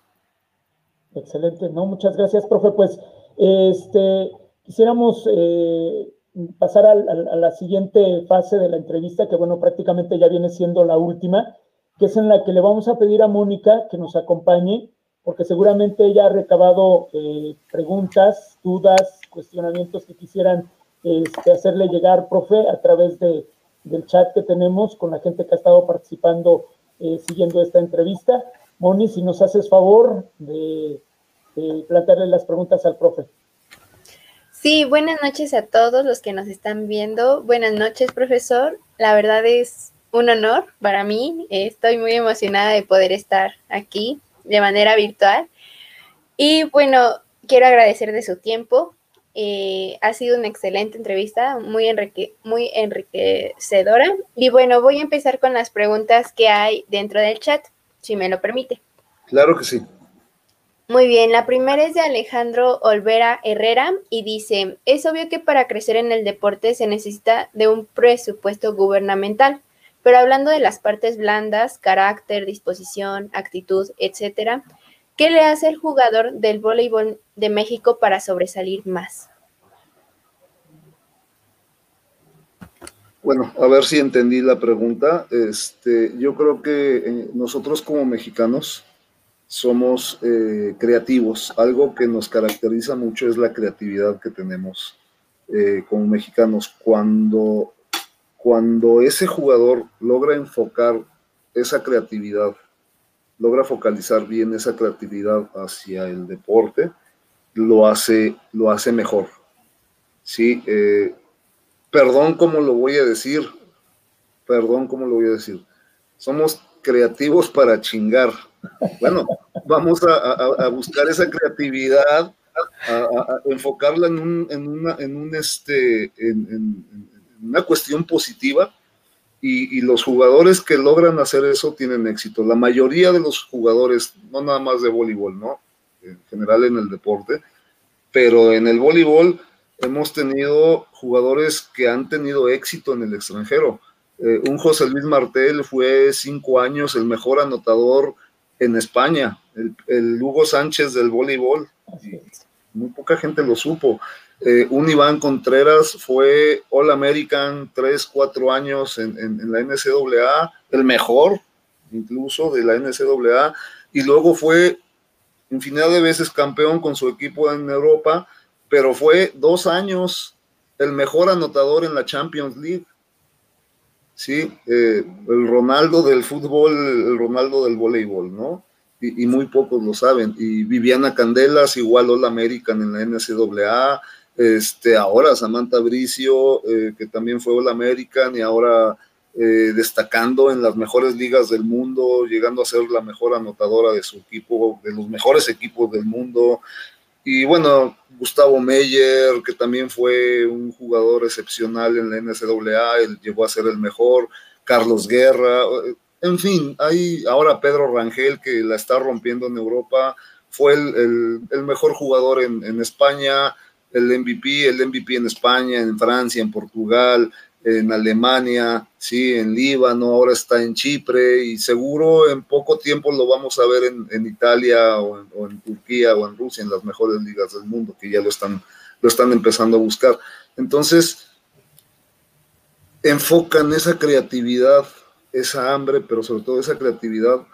Excelente, no, muchas gracias, profe. Pues este, quisiéramos eh, pasar a, la siguiente fase de la entrevista, que bueno, prácticamente ya viene siendo la última, que es en la que le vamos a pedir a Mónica que nos acompañe, porque seguramente ella ha recabado eh, preguntas, dudas, cuestionamientos que quisieran este, hacerle llegar, profe, a través de, del chat que tenemos con la gente que ha estado participando eh, siguiendo esta entrevista. Moni, si nos haces favor de, plantearle las preguntas al profe. Sí, buenas noches a todos los que nos están viendo. Buenas noches, profesor. La verdad es un honor para mí. Estoy muy emocionada de poder estar aquí de manera virtual. Y bueno, quiero agradecer de su tiempo. Eh, ha sido una excelente entrevista, muy, muy enriquecedora. Y bueno, voy a empezar con las preguntas que hay dentro del chat, si me lo permite. Claro que sí. Muy bien, la primera es de Alejandro Olvera Herrera y dice, es obvio que para crecer en el deporte se necesita de un presupuesto gubernamental, pero hablando de las partes blandas, carácter, disposición, actitud, etcétera, ¿Qué le hace el jugador del voleibol de México para sobresalir más? Bueno, a ver si entendí la pregunta. Este, yo creo que eh, nosotros como mexicanos somos eh, creativos. Algo que nos caracteriza mucho es la creatividad que tenemos eh, como mexicanos. Cuando, cuando ese jugador logra enfocar esa creatividad, logra focalizar bien esa creatividad hacia el deporte, lo hace, lo hace mejor. Sí, eh, perdón cómo lo voy a decir, perdón cómo lo voy a decir. Somos creativos para chingar. Bueno, vamos a, buscar esa creatividad, a, enfocarla en, un, en, una, en, un este, una cuestión positiva y, los jugadores que logran hacer eso tienen éxito. La mayoría de los jugadores, no nada más de voleibol, ¿no? En general en el deporte, pero en el voleibol hemos tenido jugadores que han tenido éxito en el extranjero. Eh, un José Luis Martel fue cinco años el mejor anotador en España, el, Hugo Sánchez del voleibol. Muy poca gente lo supo. Eh, un Iván Contreras fue All American tres, cuatro años en, en, la NCAA, el mejor incluso de la NCAA, y luego fue infinidad de veces campeón con su equipo en Europa, pero fue dos años el mejor anotador en la Champions League. Sí, eh, el Ronaldo del fútbol, el Ronaldo del voleibol, ¿no? Y, muy pocos lo saben. Y Viviana Candelas, igual All American en la NCAA. Este, ahora Samantha Bricio, eh, que también fue All American y ahora eh, destacando en las mejores ligas del mundo, llegando a ser la mejor anotadora de su equipo, de los mejores equipos del mundo. Y bueno, Gustavo Meyer, que también fue un jugador excepcional en la NCAA, él llegó a ser el mejor, Carlos Guerra, en fin, hay ahora Pedro Rangel que la está rompiendo en Europa, fue el, mejor jugador en, España, el MVP, el MVP en España, en Francia, en Portugal, en Alemania, sí, en Líbano, ahora está en Chipre y seguro en poco tiempo lo vamos a ver en, Italia o en, Turquía o en Rusia, en las mejores ligas del mundo, que ya lo están, lo están empezando a buscar. Entonces, enfocan esa creatividad, esa hambre, pero sobre todo esa creatividad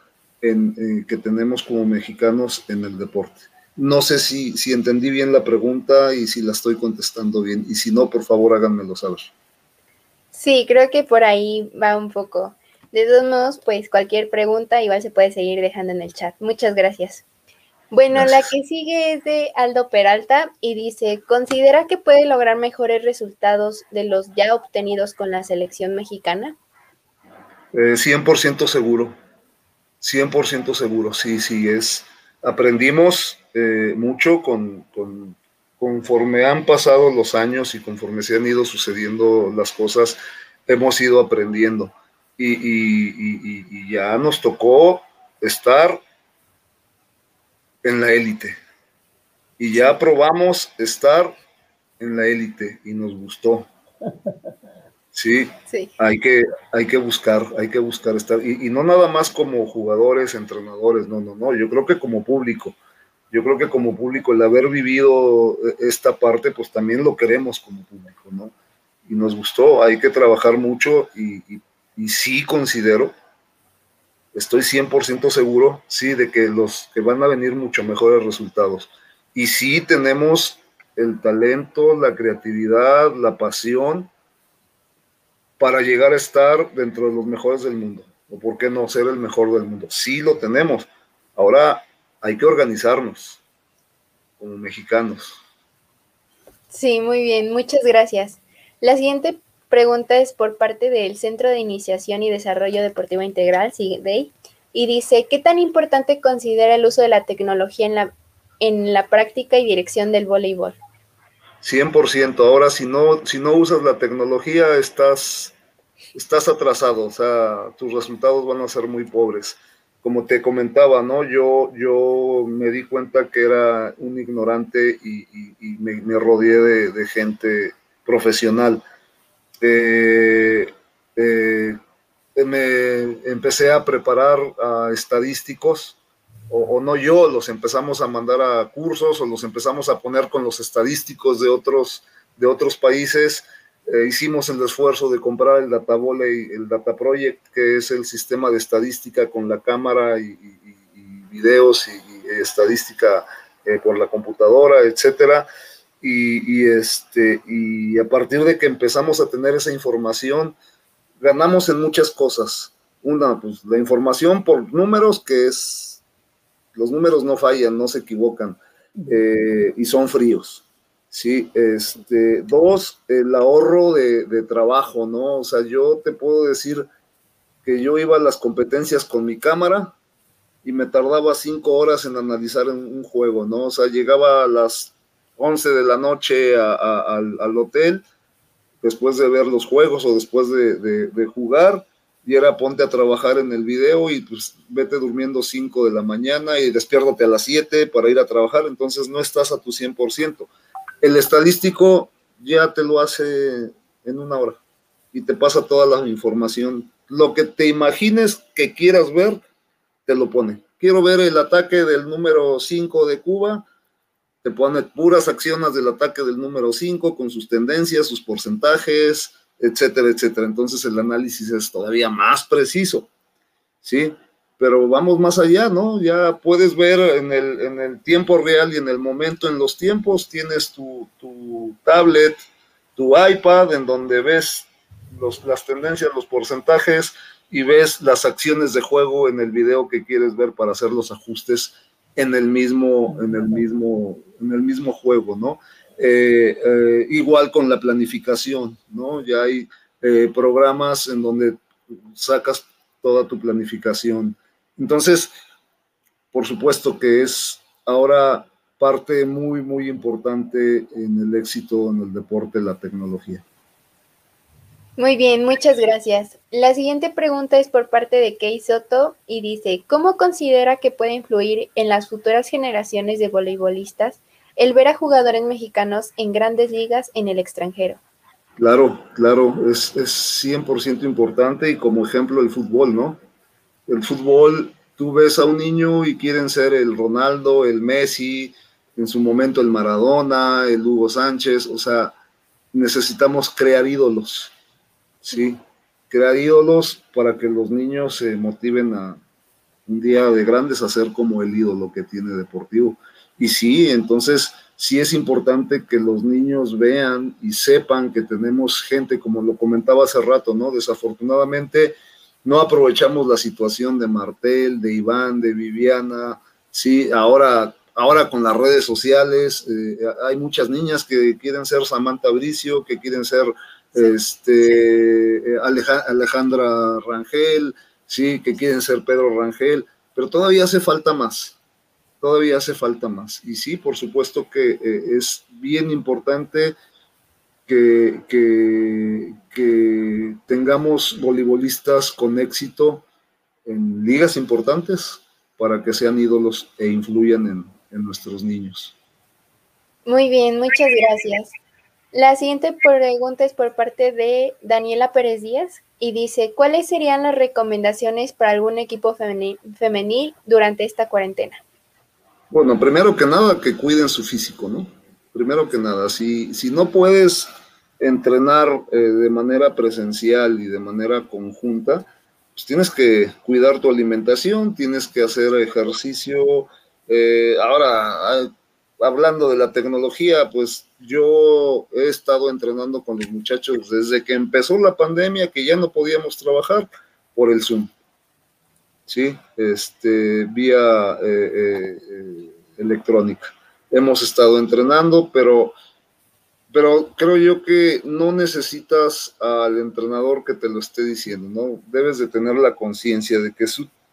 en, que tenemos como mexicanos en el deporte. No sé si, si entendí bien la pregunta y si la estoy contestando bien, y si no, por favor háganmelo saber. Sí, creo que por ahí va un poco. De todos modos, pues cualquier pregunta igual se puede seguir dejando en el chat. Muchas gracias. Bueno, la que sigue es de Aldo Peralta y dice, ¿considera que puede lograr mejores resultados de los ya obtenidos con la selección mexicana? 100% eh, seguro, 100% seguro, sí, sí, es. Aprendimos eh, mucho con, conforme han pasado los años y conforme se han ido sucediendo las cosas, hemos ido aprendiendo. Y, ya nos tocó estar en la élite. Y ya probamos estar en la élite y nos gustó. Sí, Hay, que, hay que buscar, hay que buscar estar. Y, y no nada más como jugadores, entrenadores, no, no, no. Yo creo que como público yo creo que como público, el haber vivido eh, esta parte, pues también lo queremos como público, ¿no? Y nos gustó, hay que trabajar mucho y, y, sí considero, estoy 100% seguro, sí, de que los que van a venir mucho mejores resultados. Y sí tenemos el talento, la creatividad, la pasión para llegar a estar dentro de los mejores del mundo. O por qué no ser el mejor del mundo. Sí lo tenemos. Ahora hay que organizarnos como mexicanos. Sí, muy bien, muchas gracias. La siguiente pregunta es por parte del Centro de Iniciación y Desarrollo Deportivo Integral, CIDEI, y dice, ¿qué tan importante considera el uso de la tecnología en la, en la práctica y dirección del voleibol? 100%. Ahora, si no, si no usas la tecnología, estás, estás atrasado, o sea, tus resultados van a ser muy pobres como te comentaba, ¿no? Yo, yo me di cuenta que era un ignorante y, me, rodeé de, gente profesional. Eh, eh, me empecé a preparar a estadísticos, o, no yo, los empezamos a mandar a cursos o los empezamos a poner con los estadísticos de otros, de otros países eh, hicimos el esfuerzo de comprar el Data Volley, el Data Project, que es el sistema de estadística con la cámara y, videos y, estadística eh, por la computadora, etcétera. Y, este, y a partir de que empezamos a tener esa información, ganamos en muchas cosas. Una, pues la información por números, que es, los números no fallan, no se equivocan, eh, y son fríos. Sí, este, dos, el ahorro de, trabajo, ¿no? O sea, yo te puedo decir que yo iba a las competencias con mi cámara y me tardaba cinco horas en analizar un juego, ¿no? O sea, llegaba a las 11 de la noche al, hotel, después de ver los juegos o después de, jugar, y era ponte a trabajar en el video y pues vete durmiendo 5 de la mañana y despiértate a las 7 para ir a trabajar, entonces no estás a tu 100%. El estadístico ya te lo hace en una hora y te pasa toda la información. Lo que te imagines que quieras ver, te lo pone. Quiero ver el ataque del número 5 de Cuba, te pone puras acciones del ataque del número 5 con sus tendencias, sus porcentajes, etcétera, etcétera. Entonces el análisis es todavía más preciso, ¿sí? Pero vamos más allá, ¿no? Ya puedes ver en el, en el tiempo real y en el momento, en los tiempos, tienes tu, tu tablet, tu iPad, en donde ves los, las tendencias, los porcentajes y ves las acciones de juego en el video que quieres ver para hacer los ajustes en el mismo, en el mismo, en el mismo juego, ¿no? Eh, eh, igual con la planificación, ¿no? Ya hay eh, programas en donde sacas toda tu planificación. Entonces, por supuesto que es ahora parte muy, muy importante en el éxito en el deporte, la tecnología. Muy bien, muchas gracias. La siguiente pregunta es por parte de Kei Soto y dice, ¿cómo considera que puede influir en las futuras generaciones de voleibolistas el ver a jugadores mexicanos en grandes ligas en el extranjero? Claro, claro, es, es 100% importante y como ejemplo el fútbol, ¿no? El fútbol, tú ves a un niño y quieren ser el Ronaldo, el Messi, en su momento el Maradona, el Hugo Sánchez, o sea, necesitamos crear ídolos Sí, crear ídolos para que los niños se motiven a un día de grandes a ser como el ídolo que tiene deportivo. Y sí, entonces sí es importante que los niños vean y sepan que tenemos gente, como lo comentaba hace rato, ¿no? Desafortunadamente no aprovechamos la situación de Martel, de Iván, de Viviana, sí, ahora, ahora con las redes sociales eh, hay muchas niñas que quieren ser Samantha Bricio, que quieren ser este, Alejandra Rangel, sí, que quieren ser Pedro Rangel, pero todavía hace falta más, todavía hace falta más. Y sí, por supuesto que eh, es bien importante que, que, tengamos voleibolistas con éxito en ligas importantes para que sean ídolos e influyan en, en nuestros niños. Muy bien, muchas gracias. La siguiente pregunta es por parte de Daniela Pérez Díaz y dice, ¿cuáles serían las recomendaciones para algún equipo femenil, durante esta cuarentena? Bueno, primero que nada, que cuiden su físico, ¿no? Primero que nada, si, si no puedes entrenar eh, de manera presencial y de manera conjunta, pues tienes que cuidar tu alimentación, tienes que hacer ejercicio. Eh, ahora, hablando de la tecnología, pues yo he estado entrenando con los muchachos desde que empezó la pandemia, que ya no podíamos trabajar por el Zoom. Sí, este, vía eh, electrónica. Hemos estado entrenando, pero, pero creo yo que no necesitas al entrenador que te lo esté diciendo, ¿no? Debes de tener la conciencia de que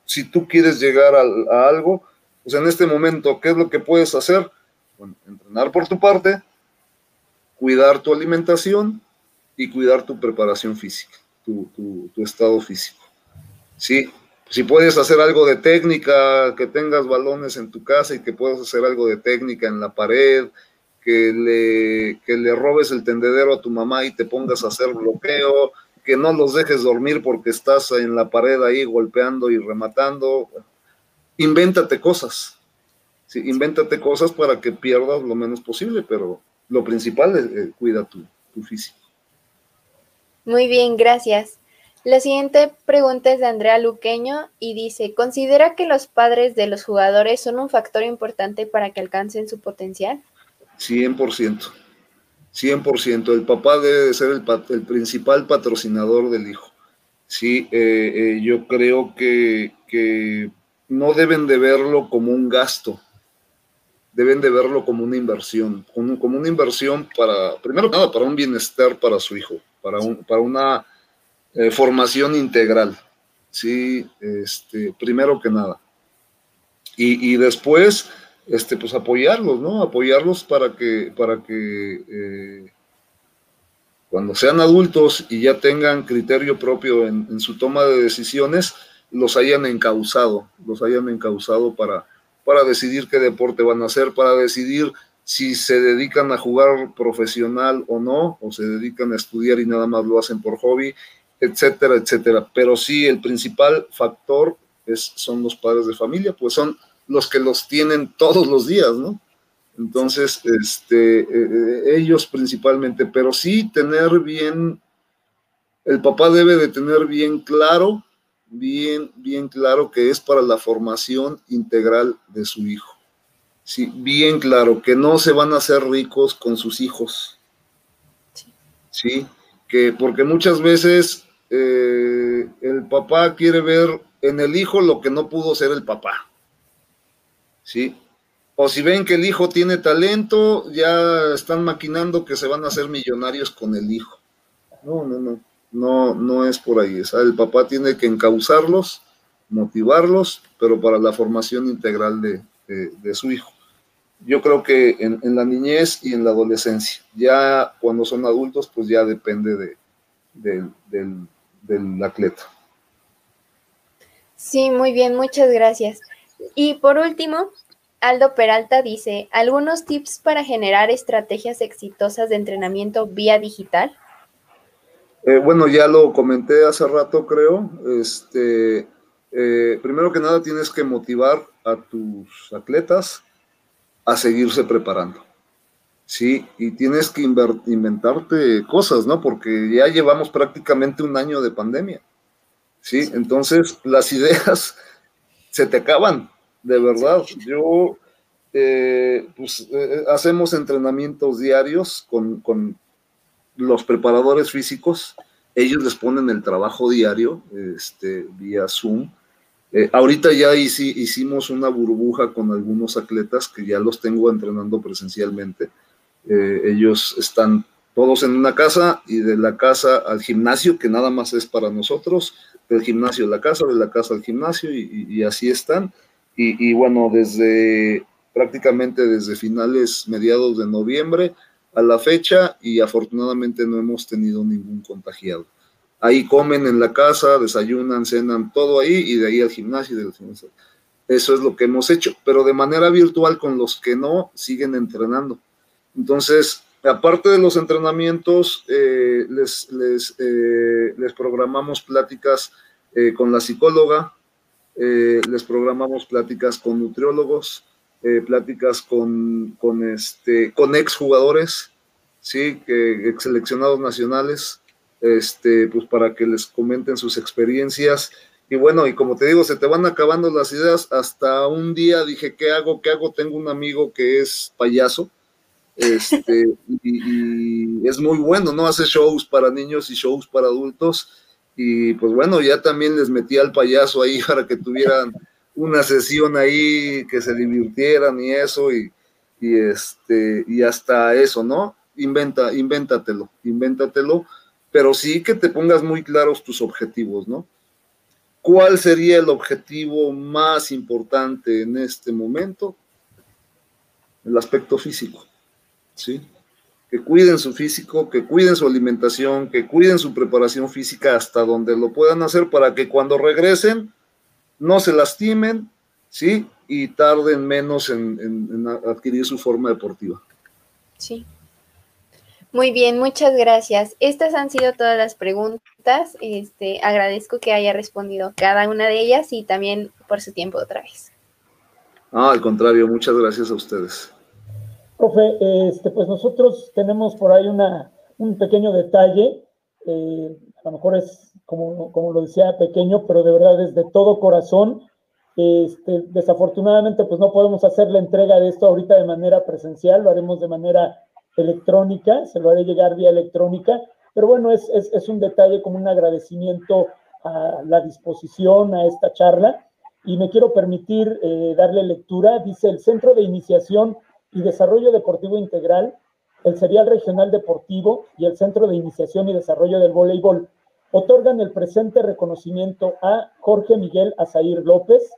si tú quieres llegar a, a algo, pues en este momento, ¿qué es lo que puedes hacer? entrenar por tu parte, cuidar tu alimentación y cuidar tu preparación física, tu, estado físico. Sí, si puedes hacer algo de técnica, que tengas balones en tu casa y que puedas hacer algo de técnica en la pared, que le, que le robes el tendedero a tu mamá y te pongas a hacer bloqueo, que no los dejes dormir porque estás en la pared ahí golpeando y rematando. Invéntate cosas, Sí, invéntate cosas para que pierdas lo menos posible, pero lo principal es cuida tu, tu físico. Muy bien, gracias. La siguiente pregunta es de Andrea Luqueño y dice, ¿considera que los padres de los jugadores son un factor importante para que alcancen su potencial? 100%. 100%. El papá debe ser el, principal patrocinador del hijo. Sí, eh, eh, yo creo que, no deben de verlo como un gasto, deben de verlo como una inversión, como, una inversión para, primero nada, para un bienestar para su hijo, para, un, para una eh, formación integral, sí, este, primero que nada. Y, y después, este, pues apoyarlos, ¿no? Apoyarlos para que, para que eh, cuando sean adultos y ya tengan criterio propio en, su toma de decisiones, los hayan encauzado, los hayan encauzado para, para decidir qué deporte van a hacer, para decidir si se dedican a jugar profesional o no, o se dedican a estudiar y nada más lo hacen por hobby, etcétera, etcétera. Pero sí, el principal factor es, son los padres de familia, pues son los que los tienen todos los días, ¿no? Entonces, este, eh, ellos principalmente, pero sí tener bien, el papá debe de tener bien claro, bien, bien claro que es para la formación integral de su hijo. Sí, bien claro, que no se van a hacer ricos con sus hijos. Sí, que porque muchas veces eh, el papá quiere ver en el hijo lo que no pudo ser el papá. ¿sí? O si ven que el hijo tiene talento, ya están maquinando que se van a hacer millonarios con el hijo. No, no, no, no, no es por ahí. el papá tiene que encauzarlos, motivarlos, pero para la formación integral de, su hijo. Yo creo que en, la niñez y en la adolescencia. Ya cuando son adultos, pues ya depende de, del, del atleta. Sí, muy bien, muchas gracias. Y por último, Aldo Peralta dice, ¿algunos tips para generar estrategias exitosas de entrenamiento vía digital? Eh, bueno, ya lo comenté hace rato, creo. Este, eh, primero que nada, tienes que motivar a tus atletas a seguirse preparando. Sí, y tienes que inventarte cosas, ¿no? Porque ya llevamos prácticamente un año de pandemia. Sí, entonces las ideas se te acaban, de verdad. Yo, eh, pues, eh, hacemos entrenamientos diarios con, los preparadores físicos. Ellos les ponen el trabajo diario, este, vía Zoom. Eh, ahorita ya hicimos una burbuja con algunos atletas que ya los tengo entrenando presencialmente. Ellos están todos en una casa y de la casa al gimnasio, que nada más es para nosotros, del gimnasio a la casa, de la casa al gimnasio y, así están. Y, bueno, desde prácticamente desde finales, mediados de noviembre a la fecha y afortunadamente no hemos tenido ningún contagiado. Ahí comen en la casa, desayunan, cenan, todo ahí y de ahí al gimnasio. Del gimnasio. Eso es lo que hemos hecho, pero de manera virtual con los que no siguen entrenando. Entonces, Aparte de los entrenamientos, eh, eh, les, programamos pláticas eh, con la psicóloga, les programamos pláticas con nutriólogos, pláticas con, con, este, con exjugadores, ¿sí? que, seleccionados nacionales, este, pues para que les comenten sus experiencias. Y bueno, y como te digo, se te van acabando las ideas. Hasta un día dije, ¿qué hago? ¿Qué hago? Tengo un amigo que es payaso este, y, es muy bueno, ¿no? Hace shows para niños y shows para adultos. Y pues bueno, ya también les metí al payaso ahí para que tuvieran una sesión ahí, que se divirtieran y eso, y, y este, y hasta eso, ¿no? Inventa, invéntatelo, invéntatelo, pero sí que te pongas muy claros tus objetivos, ¿no? ¿Cuál sería el objetivo más importante en este momento? El aspecto físico. ¿Sí? Que cuiden su físico, que cuiden su alimentación, que cuiden su preparación física hasta donde lo puedan hacer para que cuando regresen no se lastimen, ¿sí? Y tarden menos en, adquirir su forma deportiva. Sí. Muy bien, muchas gracias. Estas han sido todas las preguntas. Este, agradezco que haya respondido cada una de ellas y también por su tiempo otra vez. Ah, al contrario, muchas gracias a ustedes. Profe, este, pues nosotros tenemos por ahí una, un pequeño detalle. eh, a lo mejor es, como, como lo decía, pequeño, pero de verdad es de todo corazón. Este, desafortunadamente, pues no podemos hacer la entrega de esto ahorita de manera presencial, lo haremos de manera electrónica, se lo haré llegar vía electrónica, pero bueno, es, es, es un detalle como un agradecimiento a la disposición a esta charla y me quiero permitir eh, darle lectura. Dice el Centro de Iniciación y Desarrollo Deportivo Integral, el Serial Regional Deportivo y el Centro de Iniciación y Desarrollo del Voleibol otorgan el presente reconocimiento a Jorge Miguel Azair López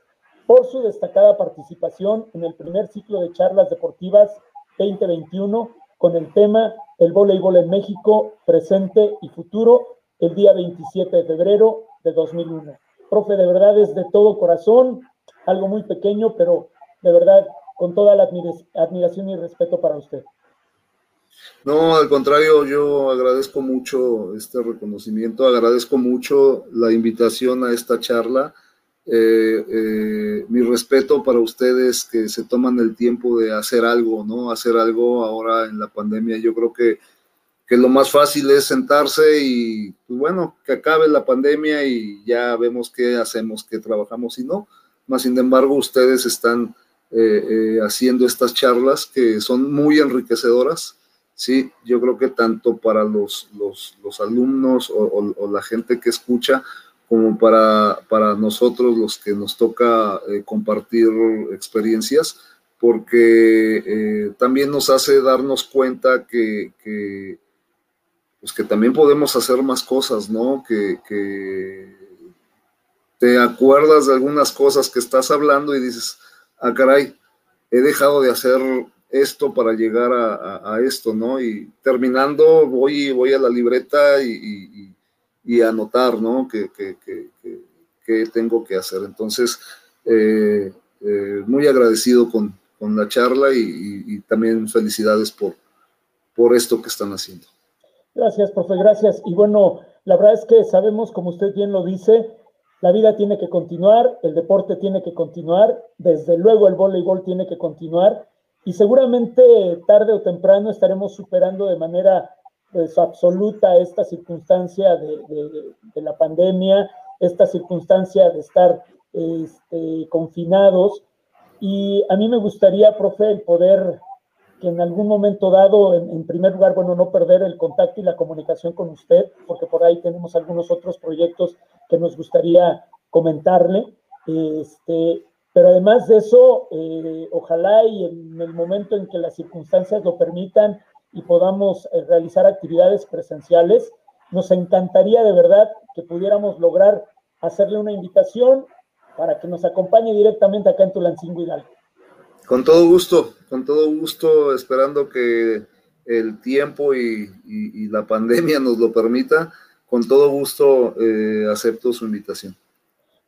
por su destacada participación en el primer ciclo de charlas deportivas 2021 con el tema El voleibol en México, presente y futuro, el día 27 de febrero de 2001. Profe, de verdad es de todo corazón, algo muy pequeño, pero de verdad con toda la admiración y respeto para usted. No, al contrario, yo agradezco mucho este reconocimiento, agradezco mucho la invitación a esta charla. Eh, eh, mi respeto para ustedes que se toman el tiempo de hacer algo, ¿no? Hacer algo ahora en la pandemia. Yo creo que que lo más fácil es sentarse y, pues bueno, que acabe la pandemia y ya vemos qué hacemos, qué trabajamos y no. Más sin embargo, ustedes están eh, eh, haciendo estas charlas que son muy enriquecedoras. Sí, yo creo que tanto para los, los, alumnos o, la gente que escucha, como para, para nosotros los que nos toca eh, compartir experiencias, porque también nos hace darnos cuenta que, que pues que también podemos hacer más cosas, ¿no? Que, te acuerdas de algunas cosas que estás hablando y dices, ah, caray, he dejado de hacer esto para llegar a, esto, ¿no? Y terminando voy, voy a la libreta y, anotar, ¿no? Que, tengo que hacer. Entonces, eh, eh, muy agradecido con, la charla y, también felicidades por, por esto que están haciendo. Gracias, profe, gracias. Y bueno, la verdad es que sabemos, como usted bien lo dice, la vida tiene que continuar, el deporte tiene que continuar, desde luego el voleibol tiene que continuar y seguramente tarde o temprano estaremos superando de manera pues, absoluta esta circunstancia de, la pandemia, esta circunstancia de estar este, confinados. Y a mí me gustaría, profe, el poder que en algún momento dado, en, primer lugar, bueno, no perder el contacto y la comunicación con usted, porque por ahí tenemos algunos otros proyectos que nos gustaría comentarle. Este, pero además de eso, eh, ojalá y en el momento en que las circunstancias lo permitan y podamos eh, realizar actividades presenciales, nos encantaría de verdad que pudiéramos lograr hacerle una invitación para que nos acompañe directamente acá en Tulancingo Hidalgo. Con todo gusto, con todo gusto, esperando que el tiempo y, la pandemia nos lo permita, con todo gusto eh, acepto su invitación.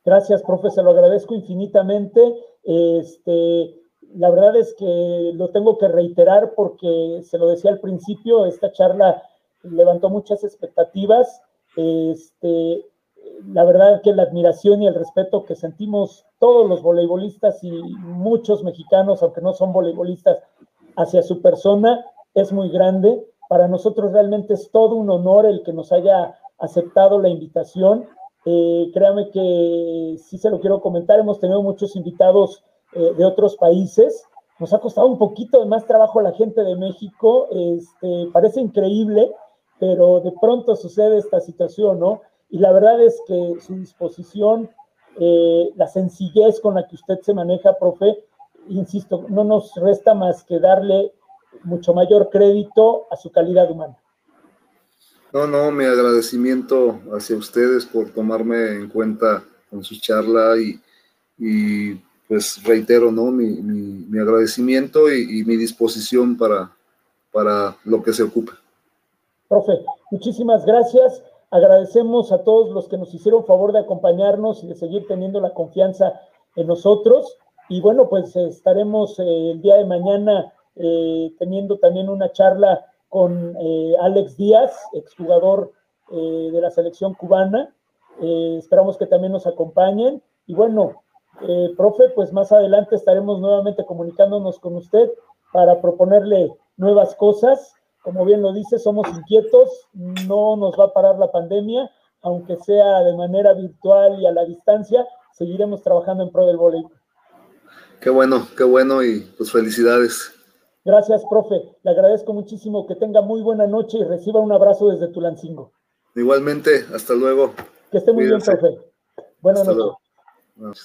Gracias, profe, se lo agradezco infinitamente. Este, la verdad es que lo tengo que reiterar porque se lo decía al principio, esta charla levantó muchas expectativas. Este, la verdad que la admiración y el respeto que sentimos todos los voleibolistas y muchos mexicanos, aunque no son voleibolistas, hacia su persona es muy grande. Para nosotros realmente es todo un honor el que nos haya aceptado la invitación. Eh, créame que sí se lo quiero comentar, hemos tenido muchos invitados eh, de otros países. Nos ha costado un poquito de más trabajo la gente de México. Este, parece increíble, pero de pronto sucede esta situación, ¿no? Y la verdad es que su disposición, eh, la sencillez con la que usted se maneja, profe, insisto, no nos resta más que darle mucho mayor crédito a su calidad humana. No, no, mi agradecimiento hacia ustedes por tomarme en cuenta con su charla y, pues reitero, ¿no? Mi, agradecimiento y, y, mi disposición para, para lo que se ocupe. Profe, muchísimas gracias. Agradecemos a todos los que nos hicieron favor de acompañarnos y de seguir teniendo la confianza en nosotros. Y bueno, pues estaremos eh, el día de mañana eh, teniendo también una charla con eh, Alex Díaz, exjugador de la selección cubana. esperamos que también nos acompañen. Y bueno, profe, pues más adelante estaremos nuevamente comunicándonos con usted para proponerle nuevas cosas como bien lo dice, somos inquietos, no nos va a parar la pandemia, aunque sea de manera virtual y a la distancia, seguiremos trabajando en pro del voleibol. Qué bueno, qué bueno y pues felicidades. Gracias, profe. Le agradezco muchísimo que tenga muy buena noche y reciba un abrazo desde Tulancingo. Igualmente, hasta luego. Que esté muy bien, profe. Buenas noches. Luego.